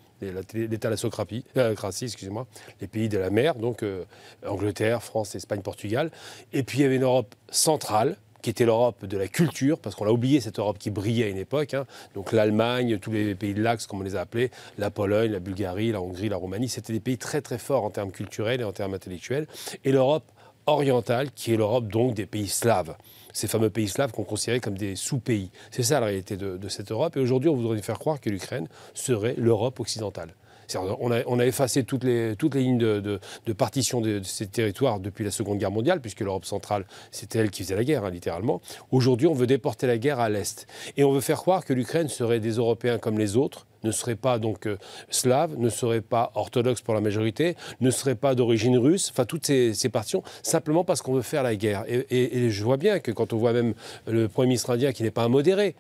l'État la Socratie, euh, excusez-moi, les pays de la mer, donc euh, Angleterre, France, Espagne, Portugal. Et puis il y avait une Europe centrale qui était l'Europe de la culture, parce qu'on a oublié cette Europe qui brillait à une époque. hein. Donc l'Allemagne, tous les pays de l'Axe, comme on les a appelés, la Pologne, la Bulgarie, la Hongrie, la Roumanie, c'était des pays très très forts en termes culturels et en termes intellectuels. Et l'Europe orientale, qui est l'Europe donc des pays slaves. Ces fameux pays slaves qu'on considérait comme des sous-pays. C'est ça la réalité de, de cette Europe. Et aujourd'hui, on voudrait nous faire croire que l'Ukraine serait l'Europe occidentale. On a, effacé toutes les, toutes les lignes de, partition de, de ces territoires depuis la Seconde Guerre mondiale, puisque l'Europe centrale, c'était elle qui faisait la guerre, hein, littéralement. Aujourd'hui, on veut déporter la guerre à l'Est. Et on veut faire croire que l'Ukraine serait des Européens comme les autres, ne serait pas donc euh, slave, ne serait pas orthodoxe pour la majorité, ne serait pas d'origine russe, enfin toutes ces, ces partitions, simplement parce qu'on veut faire la guerre. Et, je vois bien que quand on voit même le Premier ministre indien qui n'est pas un modéré,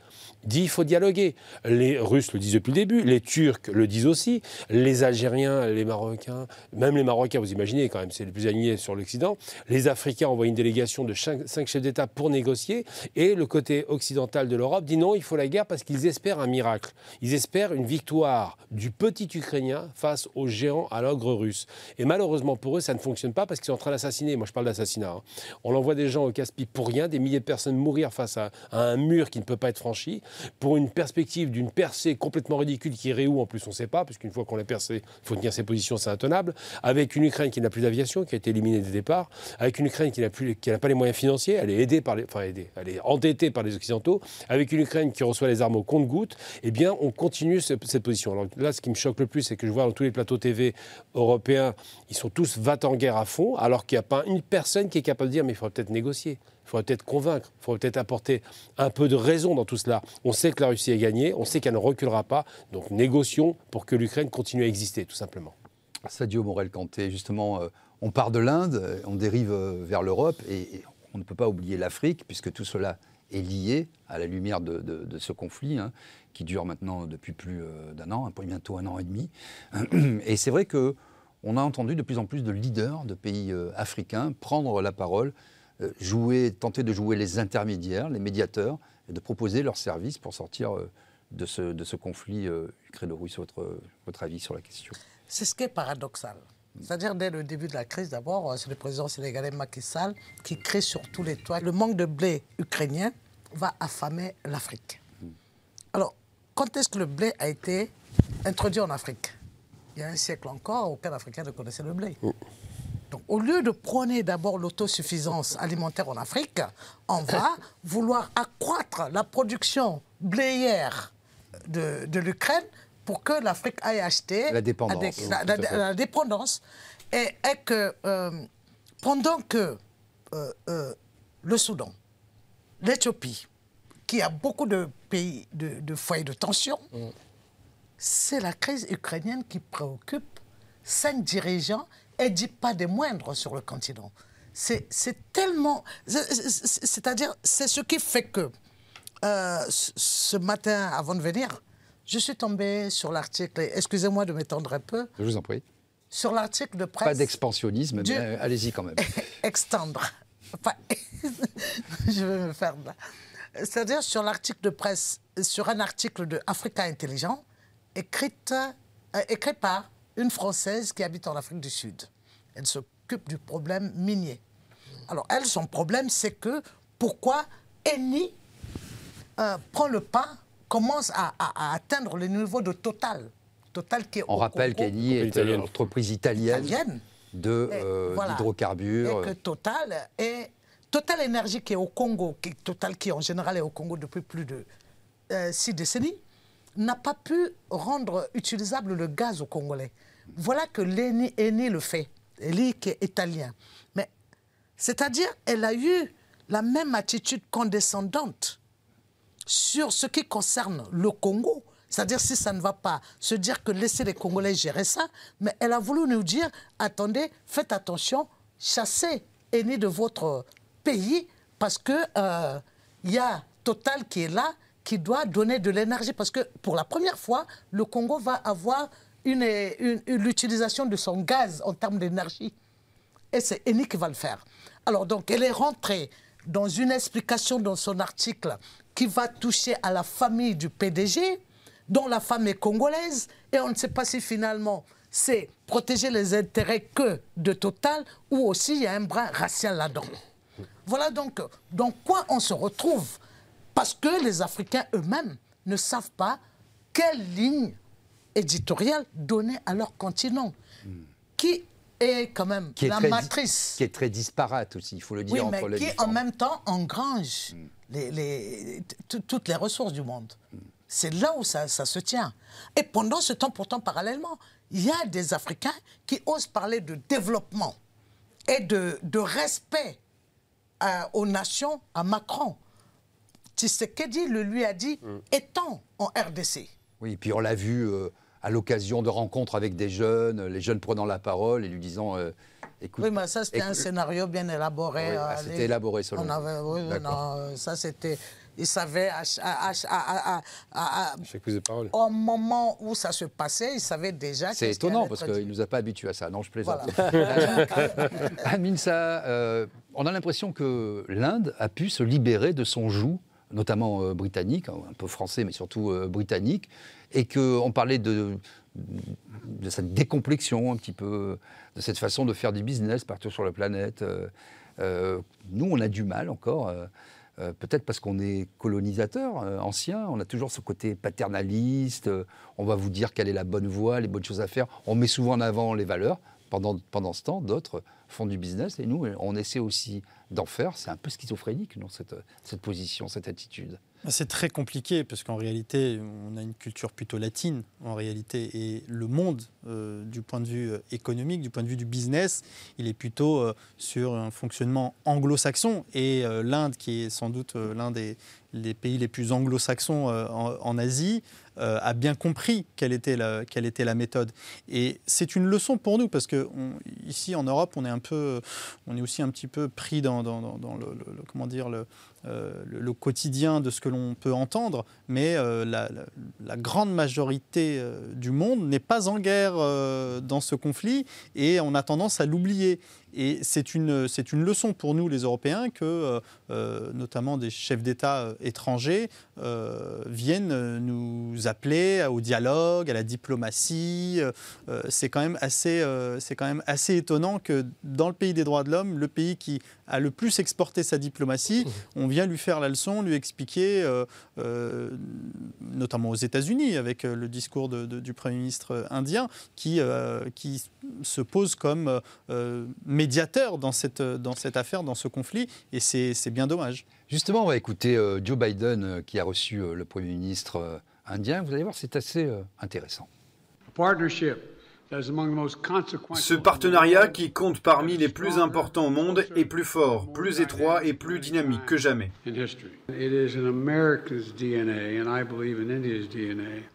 dit il faut dialoguer. Les Russes le disent depuis le début, les Turcs le disent aussi, les Algériens, les Marocains, même les Marocains, vous imaginez quand même, c'est les plus alignés sur l'Occident. Les Africains envoient une délégation de cinq, cinq chefs d'État pour négocier, et le côté occidental de l'Europe dit non, il faut la guerre parce qu'ils espèrent un miracle. Ils espèrent une victoire du petit Ukrainien face au géant à l'ogre russe. Et malheureusement pour eux, ça ne fonctionne pas parce qu'ils sont en train d'assassiner. Moi, je parle d'assassinat. hein. On envoie des gens au casse-pipe pour rien, des milliers de personnes mourir face à, un mur qui ne peut pas être franchi, pour une perspective d'une percée complètement ridicule qui irait où en plus on ne sait pas, puisqu'une fois qu'on l'a percée, il faut tenir ses positions, c'est intenable, avec une Ukraine qui n'a plus d'aviation, qui a été éliminée dès le départ, avec une Ukraine qui n'a plus, pas les moyens financiers, elle est aidée par les, enfin aidée, elle est endettée par les Occidentaux, avec une Ukraine qui reçoit les armes au compte-gouttes, eh bien on continue ce- cette position. Alors là, ce qui me choque le plus, c'est que je vois dans tous les plateaux TV européens, ils sont tous va en guerre à fond, alors qu'il n'y a pas une personne qui est capable de dire mais il faudrait peut-être négocier. Il faudrait peut-être convaincre, il faudrait peut-être apporter un peu de raison dans tout cela. On sait que la Russie est gagnée, on sait qu'elle ne reculera pas, donc négocions pour que l'Ukraine continue à exister, tout simplement. Sadio Morel-Canté, justement, euh, on part de l'Inde, euh, on dérive euh, vers l'Europe, et, on ne peut pas oublier l'Afrique, puisque tout cela est lié à la lumière de ce conflit, hein, qui dure maintenant depuis plus euh, d'un an, bientôt un an et demi. Et c'est vrai que on a entendu de plus en plus de leaders de pays euh, africains prendre la parole, euh, jouer, tenter de jouer les intermédiaires, les médiateurs, et de proposer leurs services pour sortir de, ce, de ce conflit ukraino-russe. Votre, votre avis sur la question? C'est ce qui est paradoxal. C'est-à-dire, dès le début de la crise, d'abord, c'est le président sénégalais Macky Sall qui crée sur tous les toits. Le manque de blé ukrainien va affamer l'Afrique. Quand est-ce que le blé a été introduit en Afrique? Il y a un siècle encore, aucun Africain ne connaissait le blé. Donc, au lieu de prôner d'abord l'autosuffisance alimentaire en Afrique, on va vouloir accroître la production bléière de, de l'Ukraine pour que l'Afrique aille acheter La dépendance, à des- oui, la, dépendance. Et, et que euh, pendant que euh, euh, le Soudan, l'Éthiopie, qui a beaucoup de pays, de, de foyers de tension, c'est la crise ukrainienne qui préoccupe cinq dirigeants et dit pas des moindres sur le continent. C'est tellement... c'est- c'est- C'est-à-dire, c'est ce qui fait que euh, ce- matin, avant de venir, je suis tombé sur l'article, excusez-moi de m'étendre un peu, Je vous en prie. sur l'article de presse... Pas d'expansionnisme, mais euh, allez-y quand même. extendre. Enfin, je vais me faire là. C'est-à-dire sur l'article de presse, sur un article de Africa Intelligent, écrite, euh, écrit par une Française qui habite en Afrique du Sud. Elle s'occupe du problème minier. Alors, elle, son problème, c'est que pourquoi Eni euh, prend le pas, commence à, à- à atteindre le niveau de Total Total qui est On au rappelle qu'Eni est une entreprise italienne, italienne. de euh, voilà. d'hydrocarbures. Et que Total est Total Énergie qui est au Congo, qui, Total qui en général est au Congo depuis plus de euh, six décennies, n'a pas pu rendre utilisable le gaz aux Congolais. Voilà que l'ENI Eni le fait. Eni qui est italien. Mais c'est-à-dire, elle a eu la même attitude condescendante sur ce qui concerne le Congo. C'est-à-dire, si ça ne va pas, se dire que laissez les Congolais gérer ça, mais elle a voulu nous dire, attendez, faites attention, chassez Eni de votre pays, parce que euh, il y a Total qui est là, qui doit donner de l'énergie, parce que pour la première fois, le Congo va avoir une- l'utilisation de son gaz en termes d'énergie. Et c'est Eni qui va le faire. Alors donc, elle est rentrée dans une explication dans son article qui va toucher à la famille du PDG, dont la femme est congolaise, et on ne sait pas si finalement c'est protéger les intérêts que de Total, ou aussi il y a un bras racial là-dedans. Voilà donc dans quoi on se retrouve. Parce que les Africains eux-mêmes ne savent pas quelle ligne éditoriale donner à leur continent, qui est quand même Hmm. qui est la matrice. qui est très disparate aussi, il faut le dire Oui, mais entre les qui en même temps engrange Hmm. les- les- t- toutes les ressources du monde. C'est là où ça, ça se tient. Et pendant ce temps, pourtant, parallèlement, il y a des Africains qui osent parler de développement et de, de respect euh, aux nations à Macron. Tshisekedi le lui a dit, Hmm. étant en RDC. Oui, puis on l'a vu euh, à l'occasion de rencontres avec des jeunes, les jeunes prenant la parole et lui disant euh, écoute. Oui, mais ça, c'était un scénario bien élaboré. Oui, euh, ah, c'était les- élaboré, selon On avait, oui, non, euh, ça, c'était. Il savait à, à- à- à- à- à- à- Chaque prise de parole. au moment où ça se passait, il savait déjà. C'est étonnant parce qu'il ne nous a pas habitués à ça. Non, je plaisante. Voilà. Aminsa, euh, on a l'impression que l'Inde a pu se libérer de son joug, notamment euh, britannique, un peu français, mais surtout euh, britannique, et qu'on parlait de, de cette décomplexion un petit peu, de cette façon de faire du business partout sur la planète. Euh, euh, nous, on a du mal encore. Euh, Peut-être parce qu'on est colonisateur euh, ancien, on a toujours ce côté paternaliste, euh, on va vous dire quelle est la bonne voie, les bonnes choses à faire. On met souvent en avant les valeurs. Pendant, pendant ce temps, d'autres font du business et nous, on essaie aussi d'en faire. C'est un peu schizophrénique, non, cette, cette position, cette attitude. C'est très compliqué parce qu'en réalité, on a une culture plutôt latine en réalité et le monde, euh, du point de vue euh, économique, du point de vue du business, il est plutôt euh, sur un fonctionnement anglo-saxon et l'Inde, qui est sans doute l'un des pays les plus anglo-saxons en, Asie, a bien compris quelle était la, méthode. Et c'est une leçon pour nous parce que on- ici en Europe, on est un peu, on est aussi un petit peu pris dans, comment dire le, euh, le, le quotidien de ce que l'on peut entendre, mais euh, la, la- la grande majorité euh, du monde n'est pas en guerre dans ce conflit et on a tendance à l'oublier. Et c'est une, c'est une leçon pour nous, les Européens, que notamment des chefs d'État étrangers viennent nous appeler au dialogue, à la diplomatie. C'est quand même assez, c'est quand même assez étonnant que dans le pays des droits de l'homme, le pays qui a le plus exporté sa diplomatie, on vient lui faire la leçon, lui expliquer, euh, euh, notamment aux États-Unis, avec euh, le discours de- de- du Premier ministre indien, qui, euh, qui se pose comme euh, médiateur dans cette, dans cette affaire, dans ce conflit, et c'est c'est bien dommage. Justement, on va écouter euh, Joe Biden euh, qui a reçu euh, le Premier ministre euh, indien. Vous allez voir, c'est assez euh, intéressant. Ce partenariat qui compte parmi les plus importants au monde est plus fort, plus étroit et plus dynamique que jamais.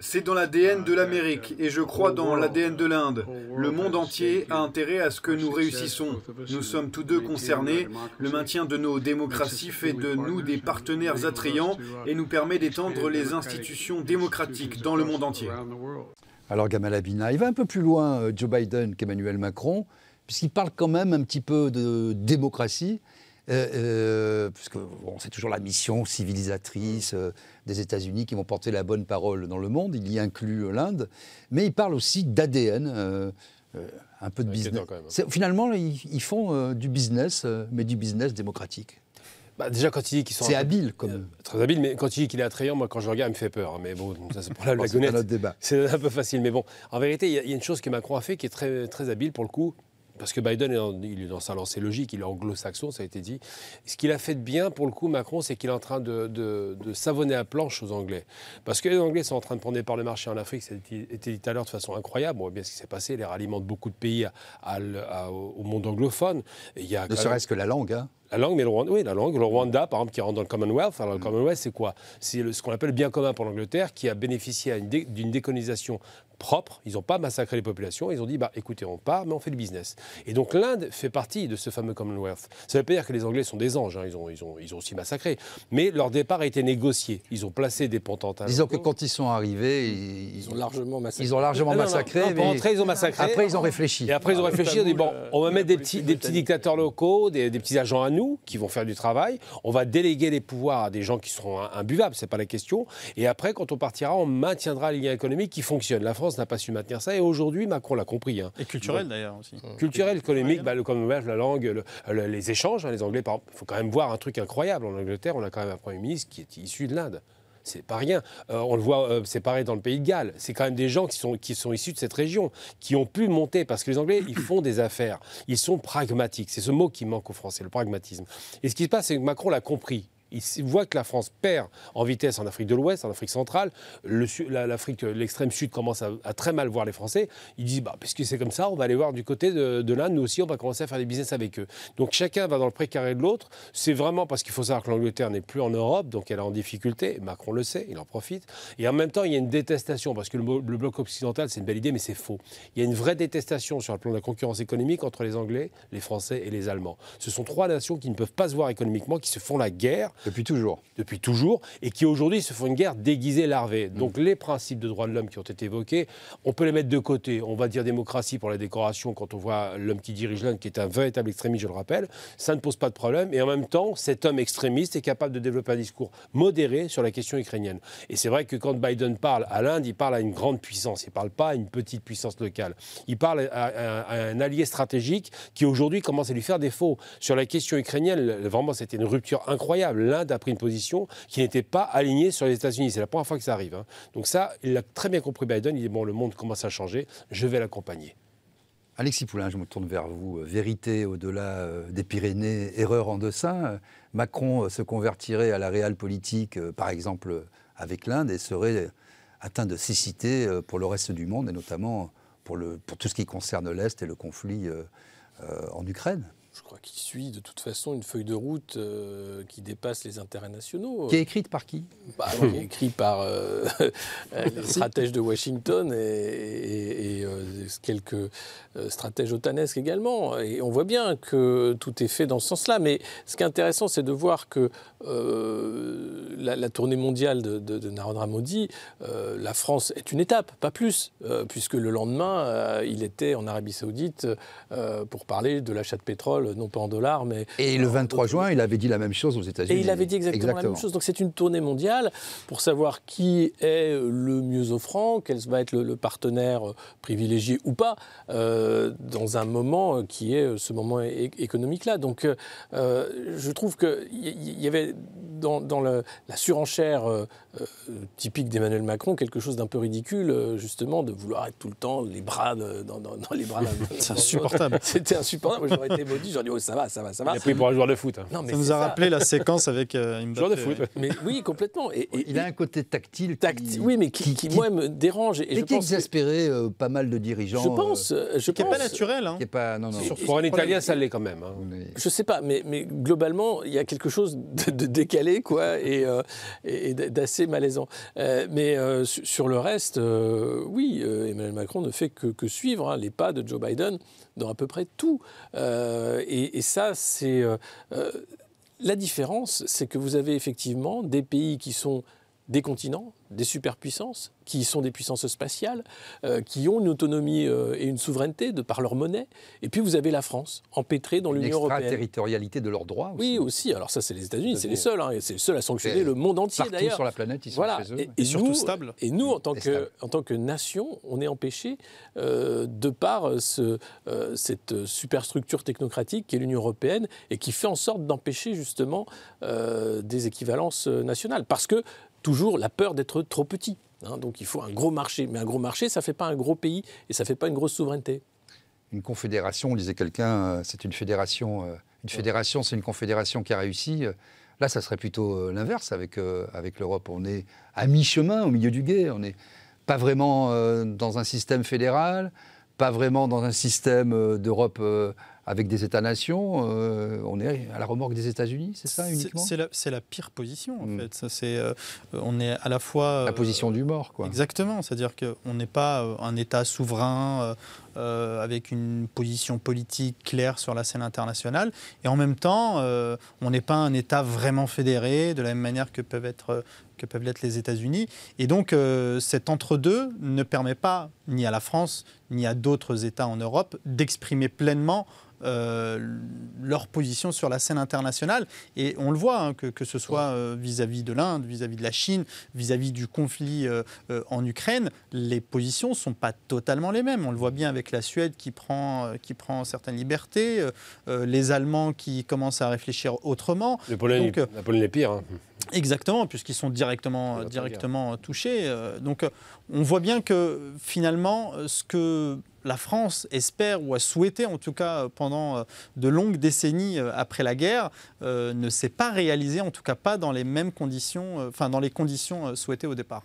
C'est dans l'ADN de l'Amérique et je crois dans l'ADN de l'Inde. Le monde entier a intérêt à ce que nous réussissons. Nous sommes tous deux concernés. Le maintien de nos démocraties fait de nous des partenaires attrayants et nous permet d'étendre les institutions démocratiques dans le monde entier. Alors Gamal Abina, il va un peu plus loin, euh, Joe Biden, qu'Emmanuel Macron, puisqu'il parle quand même un petit peu de démocratie, euh, euh, puisque bon, c'est toujours la mission civilisatrice euh, des États-Unis qui vont porter la bonne parole dans le monde, il y inclut l'Inde, mais il parle aussi d'ADN. un peu de business. C'est- Finalement, ils, ils font du business, mais du business démocratique. Bah, déjà, quand il dit qu'ils sont. C'est habile, comme. Euh, très habile, mais quand il dit qu'il est attrayant, moi, quand je regarde, il me fait peur. Hein. Mais bon, ça, c'est pour la blagounette. c'est un débat. C'est un peu facile. Mais bon, en vérité, il y, a une chose que Macron a fait qui est très, très habile pour le coup. Parce que Biden, est dans, il est dans sa lancée logique, il est anglo-saxon, ça a été dit. Ce qu'il a fait de bien, pour le coup, Macron, c'est qu'il est en train de, de, savonner à planche aux Anglais. Parce que les Anglais sont en train de prendre des parts de marché en Afrique, ça a été dit tout à l'heure de façon incroyable. On voit bien ce qui s'est passé, les ralliements de beaucoup de pays au monde anglophone. il y a ne serait-ce que la langue. Hein. La langue, mais le Rwanda, oui, la langue. Le Rwanda, par exemple, qui rentre dans le Commonwealth. Alors, le mm. Commonwealth, c'est quoi? C'est ce qu'on appelle le bien commun pour l'Angleterre, qui a bénéficié d'une décolonisation propre. Ils n'ont pas massacré les populations. Ils ont dit, bah, écoutez, on part, mais on fait du business. Et donc, l'Inde fait partie de ce fameux Commonwealth. Ça ne veut pas dire que les Anglais sont des anges. Hein. Ils, ont, ils, ont, ils ont aussi massacré. Mais leur départ a été négocié. Ils ont placé des potentats. Disons que quand ils sont arrivés, ils, ont largement massacré. Ils ont largement massacré. après, ils ont massacré. Après, ils ont réfléchi. Et après, ils ont réfléchi. Ils ont dit, bon, on va mettre des petits, des petits dictateurs locaux, des, des petits agents à nous, qui vont faire du travail. On va déléguer les pouvoirs à des gens qui seront imbuvables, c'est pas la question. Et après, quand on partira, on maintiendra les liens économiques qui fonctionnent. La France n'a pas su maintenir ça et aujourd'hui, Macron l'a compris. Hein. Et culturel d'ailleurs aussi. Culturel, économique, bah, le Commonwealth, la langue, les échanges. Hein, les Anglais, il faut quand même voir un truc incroyable. En Angleterre, on a quand même un Premier ministre qui est issu de l'Inde. C'est pas rien. Euh, on le voit, euh, c'est pareil dans le pays de Galles. C'est quand même des gens qui sont, qui sont issus de cette région, qui ont pu monter, parce que les Anglais, ils font des affaires. Ils sont pragmatiques. C'est ce mot qui manque aux Français, le pragmatisme. Et ce qui se passe, c'est que Macron l'a compris il voit que la France perd en vitesse en Afrique de l'Ouest, en Afrique centrale. L'Afrique, l'extrême sud commence à, très mal voir les Français. Il dit, bah, puisque c'est comme ça, on va aller voir du côté de, de l'Inde, nous aussi, on va commencer à faire des business avec eux. Donc chacun va dans le précaré de l'autre. C'est vraiment parce qu'il faut savoir que l'Angleterre n'est plus en Europe, donc elle est en difficulté. Macron le sait, il en profite. Et en même temps, il y a une détestation, parce que le bloc occidental, c'est une belle idée, mais c'est faux. Il y a une vraie détestation sur le plan de la concurrence économique entre les Anglais, les Français et les Allemands. Ce sont trois nations qui ne peuvent pas se voir économiquement, qui se font la guerre depuis toujours. Depuis toujours, et qui aujourd'hui se font une guerre déguisée, larvée. Donc les principes de droits de l'homme qui ont été évoqués, on peut les mettre de côté. On va dire démocratie pour la décoration quand on voit l'homme qui dirige l'Inde, qui est un véritable extrémiste, je le rappelle. Ça ne pose pas de problème. Et en même temps, cet homme extrémiste est capable de développer un discours modéré sur la question ukrainienne. Et c'est vrai que quand Biden parle à l'Inde, il parle à une grande puissance. Il ne parle pas à une petite puissance locale. Il parle à un allié stratégique qui aujourd'hui commence à lui faire défaut. Sur la question ukrainienne, vraiment, c'était une rupture incroyable. L'Inde a pris une position qui n'était pas alignée sur les États-Unis. C'est la première fois que ça arrive. Hein. Donc ça, il a très bien compris Biden. Il dit, bon, le monde commence à changer, je vais l'accompagner. Alexis Poulain, je me tourne vers vous. Vérité au-delà euh, des Pyrénées, erreur en dessin. Macron euh, se convertirait à la réelle politique, euh, par exemple avec l'Inde, et serait atteint de cécité pour le reste du monde, et notamment pour tout ce qui concerne l'Est et le conflit en Ukraine je crois qu'il suit de toute façon une feuille de route euh, qui dépasse les intérêts nationaux. Qui est écrite par qui? Bah, Qui est écrite par euh, les stratèges de Washington et, euh, quelques stratèges otanesques également. Et on voit bien que tout est fait dans ce sens-là. Mais ce qui est intéressant, c'est de voir que la, tournée mondiale de, de, Narendra Modi, la France est une étape, pas plus, puisque le lendemain, il était en Arabie Saoudite pour parler de l'achat de pétrole non pas en dollars, mais. Et le 23 juin, il avait dit la même chose aux États-Unis. Et il avait dit exactement, la même chose. Donc c'est une tournée mondiale pour savoir qui est le mieux offrant, quel va être le, partenaire privilégié ou pas, euh, dans un moment qui est ce moment économique-là. Donc euh, je trouve qu'il y, y avait dans, la surenchère euh, typique d'Emmanuel Macron quelque chose d'un peu ridicule, justement, de vouloir être tout le temps les bras dans, les bras. C'est insupportable. C'était insupportable. J'aurais été maudit dit, dit, oh, ça va, ça va, ça va. Il a pris pour un joueur de foot. Hein. Non, mais ça nous a rappelé la séquence avec euh, Mbappé. Joueur de foot. Mais oui, complètement. Et, il a un côté tactile. Qui, oui, mais qui, moi, me dérange. Et, qui exaspérait euh, pas mal de dirigeants. Je pense. Euh, je qui n'est pas naturel. Hein. pas, non, non. Pour un Italien, ça l'est quand même. Hein. Je sais pas, mais, mais globalement, il y a quelque chose de, décalé, quoi, et, et d'assez malaisant. mais sur le reste, oui, Emmanuel Macron ne fait que, que suivre hein, les pas de Joe Biden dans à peu près tout. Euh, et, ça, c'est... Euh, euh, la différence, c'est que vous avez effectivement des pays qui sont des continents, des superpuissances, qui sont des puissances spatiales, euh, qui ont une autonomie euh, et une souveraineté de par leur monnaie. Et puis vous avez la France, empêtrée dans l'Union européenne. territorialité de leurs droits aussi. Oui, aussi. Alors ça, c'est les États-Unis, c'est les seuls. Hein, c'est les seuls à sanctionner le monde entier d'ailleurs. sur la planète, ils sont voilà. chez eux. Et, surtout stables. Et nous, en tant, que, en tant que nation, on est empêché euh, de par ce, cette superstructure technocratique qui est l'Union européenne et qui fait en sorte d'empêcher justement des équivalences nationales. Parce que toujours la peur d'être trop petit. Hein. donc il faut un gros marché. Mais un gros marché, ça ne fait pas un gros pays et ça ne fait pas une grosse souveraineté. Une confédération, disait quelqu'un, euh, c'est une fédération. Euh, une fédération, c'est une confédération qui a réussi. Là, ça serait plutôt euh, l'inverse avec, avec l'Europe. On est à mi-chemin, au milieu du guet. On n'est pas vraiment dans un système fédéral, pas vraiment dans un système d'Europe avec des États-nations, euh, on est à la remorque des États-Unis, c'est ça uniquement? C'est la, la, pire position en mm. fait. Ça, euh, on est à la fois la position du mort, quoi. Exactement, c'est-à-dire qu'on n'est pas euh, un État souverain avec une position politique claire sur la scène internationale, et en même temps, on n'est pas un État vraiment fédéré de la même manière que peuvent être que peuvent l'être les États-Unis. Et donc cet entre-deux ne permet pas ni à la France ni à d'autres États en Europe d'exprimer pleinement euh, leur position sur la scène internationale. Et on le voit, hein, que, que, ce soit euh, vis-à-vis de l'Inde, vis-à-vis de la Chine, vis-à-vis du conflit euh, en Ukraine, les positions ne sont pas totalement les mêmes. On le voit bien avec la Suède qui prend, qui prend certaines libertés, les Allemands qui commencent à réfléchir autrement. la Pologne est pire. Hein. Exactement, puisqu'ils sont directement, directement touchés. Donc on voit bien que finalement, ce que la France espère ou a souhaité, en tout cas pendant euh, de longues décennies euh, après la guerre, euh, ne s'est pas réalisé, en tout cas pas dans les mêmes conditions, enfin dans les conditions souhaitées au départ.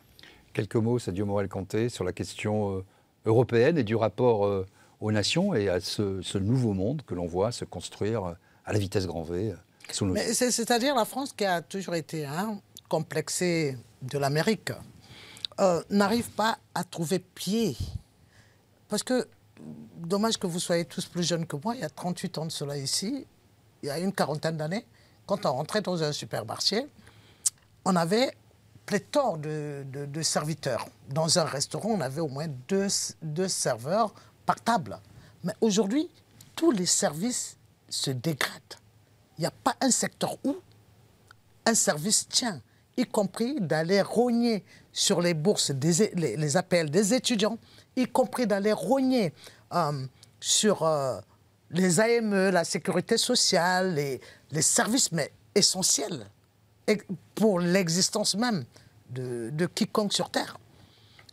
Quelques mots, Sadio Morel-Canté, sur la question européenne et du rapport aux nations et à ce, nouveau monde que l'on voit se construire à la vitesse grand V. C'est-à-dire la France qui a toujours été hein, complexée de l'Amérique, n'arrive pas à trouver pied parce que, dommage que vous soyez tous plus jeunes que moi, il y a 38 ans de cela ici, il y a une quarantaine d'années, quand on rentrait dans un supermarché, on avait pléthore de, serviteurs. Dans un restaurant, on avait au moins deux, serveurs par table. Mais aujourd'hui, tous les services se dégradent. Il n'y a pas un secteur où un service tient, y compris d'aller rogner sur les bourses, les, les appels des étudiants, y compris d'aller rogner euh, sur euh, les AME, la sécurité sociale, les, services essentiels pour l'existence même de, de, quiconque sur Terre.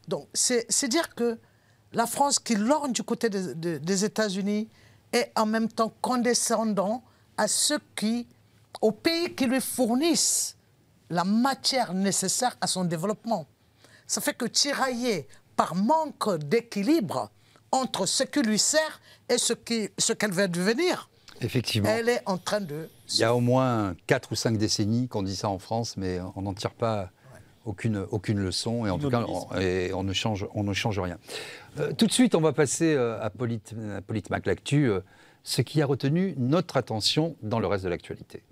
Donc c'est dire que la France qui lorgne du côté des États-Unis est en même temps condescendant à ceux qui, aux pays qui lui fournissent la matière nécessaire à son développement. Ça fait que tirailler par manque d'équilibre entre ce qui lui sert et ce qu'elle ce qu'elle veut devenir. Effectivement. Elle est en train de... Il y a au moins 4 ou 5 décennies qu'on dit ça en France, mais on n'en tire pas aucune, aucune leçon et en tout cas on, et on, ne change, on ne change rien. Euh, tout de suite, on va passer euh, à, Polit, Politmac L'actu, euh, ce qui a retenu notre attention dans le reste de l'actualité.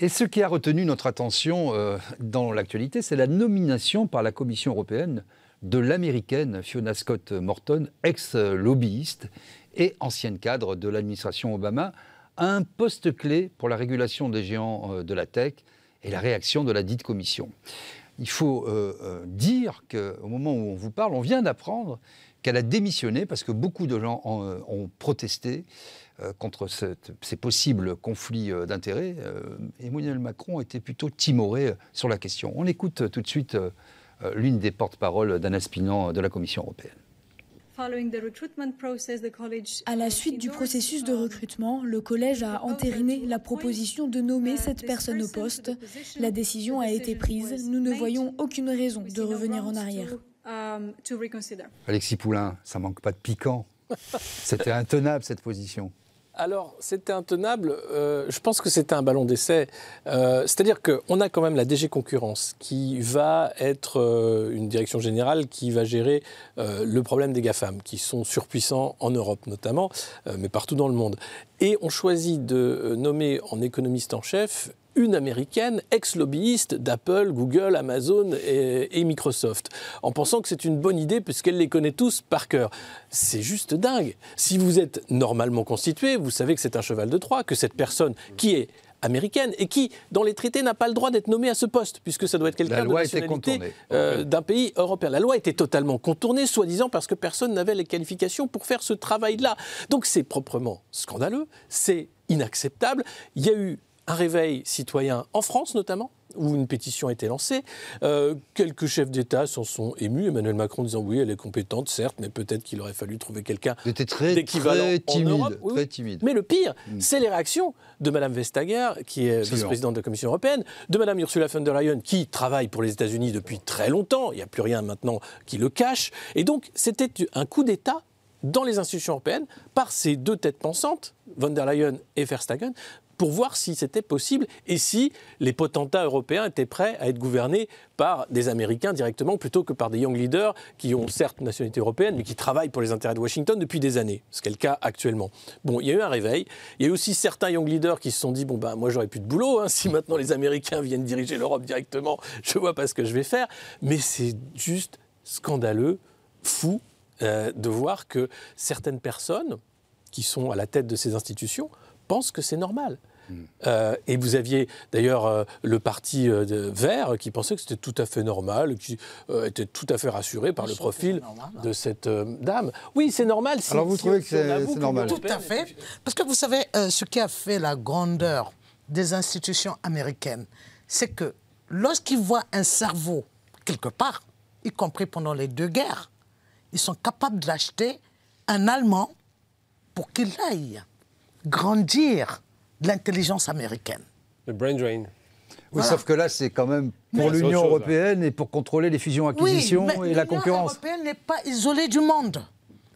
Et ce qui a retenu notre attention dans l'actualité, c'est la nomination par la Commission européenne de l'américaine Fiona Scott Morton, ex-lobbyiste et ancienne cadre de l'administration Obama, à un poste clé pour la régulation des géants euh, de la tech et la réaction de la dite commission. Il faut euh, dire qu'au moment où on vous parle, on vient d'apprendre qu'elle a démissionné parce que beaucoup de gens ont protesté euh, contre ces possibles conflits euh, d'intérêts, euh, Emmanuel Macron était plutôt timoré sur la question. On écoute tout de suite l'une des porte-paroles d'Anna Spinan de la Commission européenne. À la suite du processus de recrutement, le collège a entériné la proposition de nommer cette personne au poste. La décision a été prise. Nous ne voyons aucune raison de revenir en arrière. Alexis Poulain, ça manque pas de piquant. C'était intenable cette position. Alors, c'était intenable. Euh, je pense que c'était un ballon d'essai. Euh, c'est-à-dire qu'on a quand même la DG Concurrence qui va être euh, une direction générale qui va gérer le problème des GAFAM, qui sont surpuissants en Europe notamment, mais partout dans le monde. Et on choisit de nommer en économiste en chef une américaine, ex-lobbyiste d'Apple, Google, Amazon et, Microsoft, en pensant que c'est une bonne idée puisqu'elle les connaît tous par cœur. C'est juste dingue. Si vous êtes normalement constitué, vous savez que c'est un cheval de Troie, que cette personne qui est américaine et qui, dans les traités, n'a pas le droit d'être nommée à ce poste, puisque ça doit être quelqu'un de nationalité euh, d'un pays européen. La loi était totalement contournée, soi-disant parce que personne n'avait les qualifications pour faire ce travail-là. Donc c'est proprement scandaleux, c'est inacceptable. Il y a eu un réveil citoyen en France notamment, où une pétition a été lancée. Euh, quelques chefs d'État s'en sont émus. Emmanuel Macron disant oui, elle est compétente, certes, mais peut-être qu'il aurait fallu trouver quelqu'un d'équivalent en Europe. très timide. Mais le pire, mm. c'est les réactions de Mme Vestager, qui est vice-présidente de la Commission européenne, de Mme Ursula von der Leyen, qui travaille pour les États-Unis depuis très longtemps. Il n'y a plus rien maintenant qui le cache. Et donc, c'était un coup d'État dans les institutions européennes par ces deux têtes pensantes, von der Leyen et Verstappen, pour voir si c'était possible et si les potentats européens étaient prêts à être gouvernés par des Américains directement plutôt que par des young leaders qui ont certes nationalité européenne mais qui travaillent pour les intérêts de Washington depuis des années, ce qui est le cas actuellement. Bon, il y a eu un réveil. Il y a eu aussi certains young leaders qui se sont dit bon ben moi j'aurais plus de boulot hein, si maintenant les Américains viennent diriger l'Europe directement, je vois pas ce que je vais faire. Mais c'est juste scandaleux, fou euh, de voir que certaines personnes qui sont à la tête de ces institutions pensent que c'est normal. Hmm. Euh, et vous aviez d'ailleurs euh, le parti euh, vert qui pensait que c'était tout à fait normal, qui était tout à fait rassuré par le profil de cette dame. Oui, c'est normal. Alors vous trouvez que c'est normal Tout à fait. Parce que vous savez, ce qui a fait la grandeur des institutions américaines, c'est que lorsqu'ils voient un cerveau quelque part, y compris pendant les deux guerres, ils sont capables d'acheter un Allemand pour qu'il aille grandir l'intelligence américaine. Le brain drain. Oui, sauf que là, c'est quand même pour l'Union européenne et pour contrôler les fusions-acquisitions et la concurrence. L'Union européenne n'est pas isolée du monde.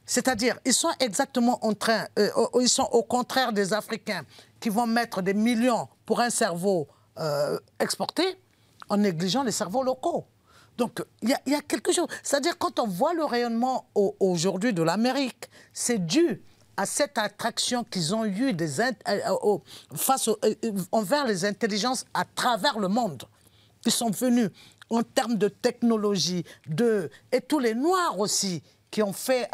C'est-à-dire, ils sont exactement en train, euh, ils sont au contraire des Africains qui vont mettre des millions pour un cerveau euh, exporté en négligeant les cerveaux locaux. Donc, il y, a quelque chose. C'est-à-dire, quand on voit le rayonnement aujourd'hui de l'Amérique, c'est dû à cette attraction qu'ils ont eue euh, euh, face euh, envers les intelligences à travers le monde. Ils sont venus en termes de technologie, de, et tous les Noirs aussi, qui ont fait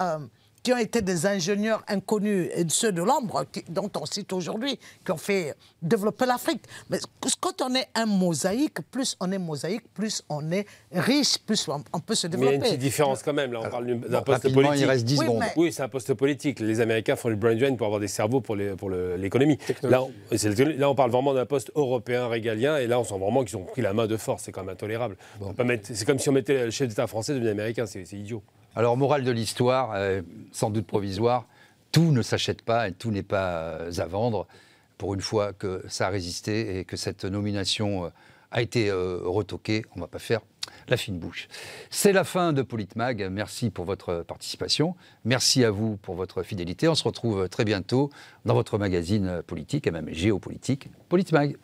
qui ont été des ingénieurs inconnus et ceux de l'ombre, dont on cite aujourd'hui, qui ont fait développer l'Afrique. Mais quand on est un mosaïque, plus on est mosaïque, plus on est riche, plus on, peut se développer. Mais il y a une petite différence quand même. Là, on parle d'un poste politique. Il reste 10 secondes. Oui, c'est un poste politique. Les Américains font le brain drain pour avoir des cerveaux pour l'économie. Pour là, là, on parle vraiment d'un poste européen régalien. Et là, on sent vraiment qu'ils ont pris la main de force. C'est quand même intolérable. C'est comme si on mettait le chef d'État français devenu américain. C'est idiot. Alors, morale de l'histoire, euh, sans doute provisoire, tout ne s'achète pas et tout n'est pas euh, à vendre. Pour une fois que ça a résisté et que cette nomination euh, a été retoquée, on ne va pas faire la fine bouche. C'est la fin de Politmag. Merci pour votre participation. Merci à vous pour votre fidélité. On se retrouve très bientôt dans votre magazine politique et même géopolitique, Politmag.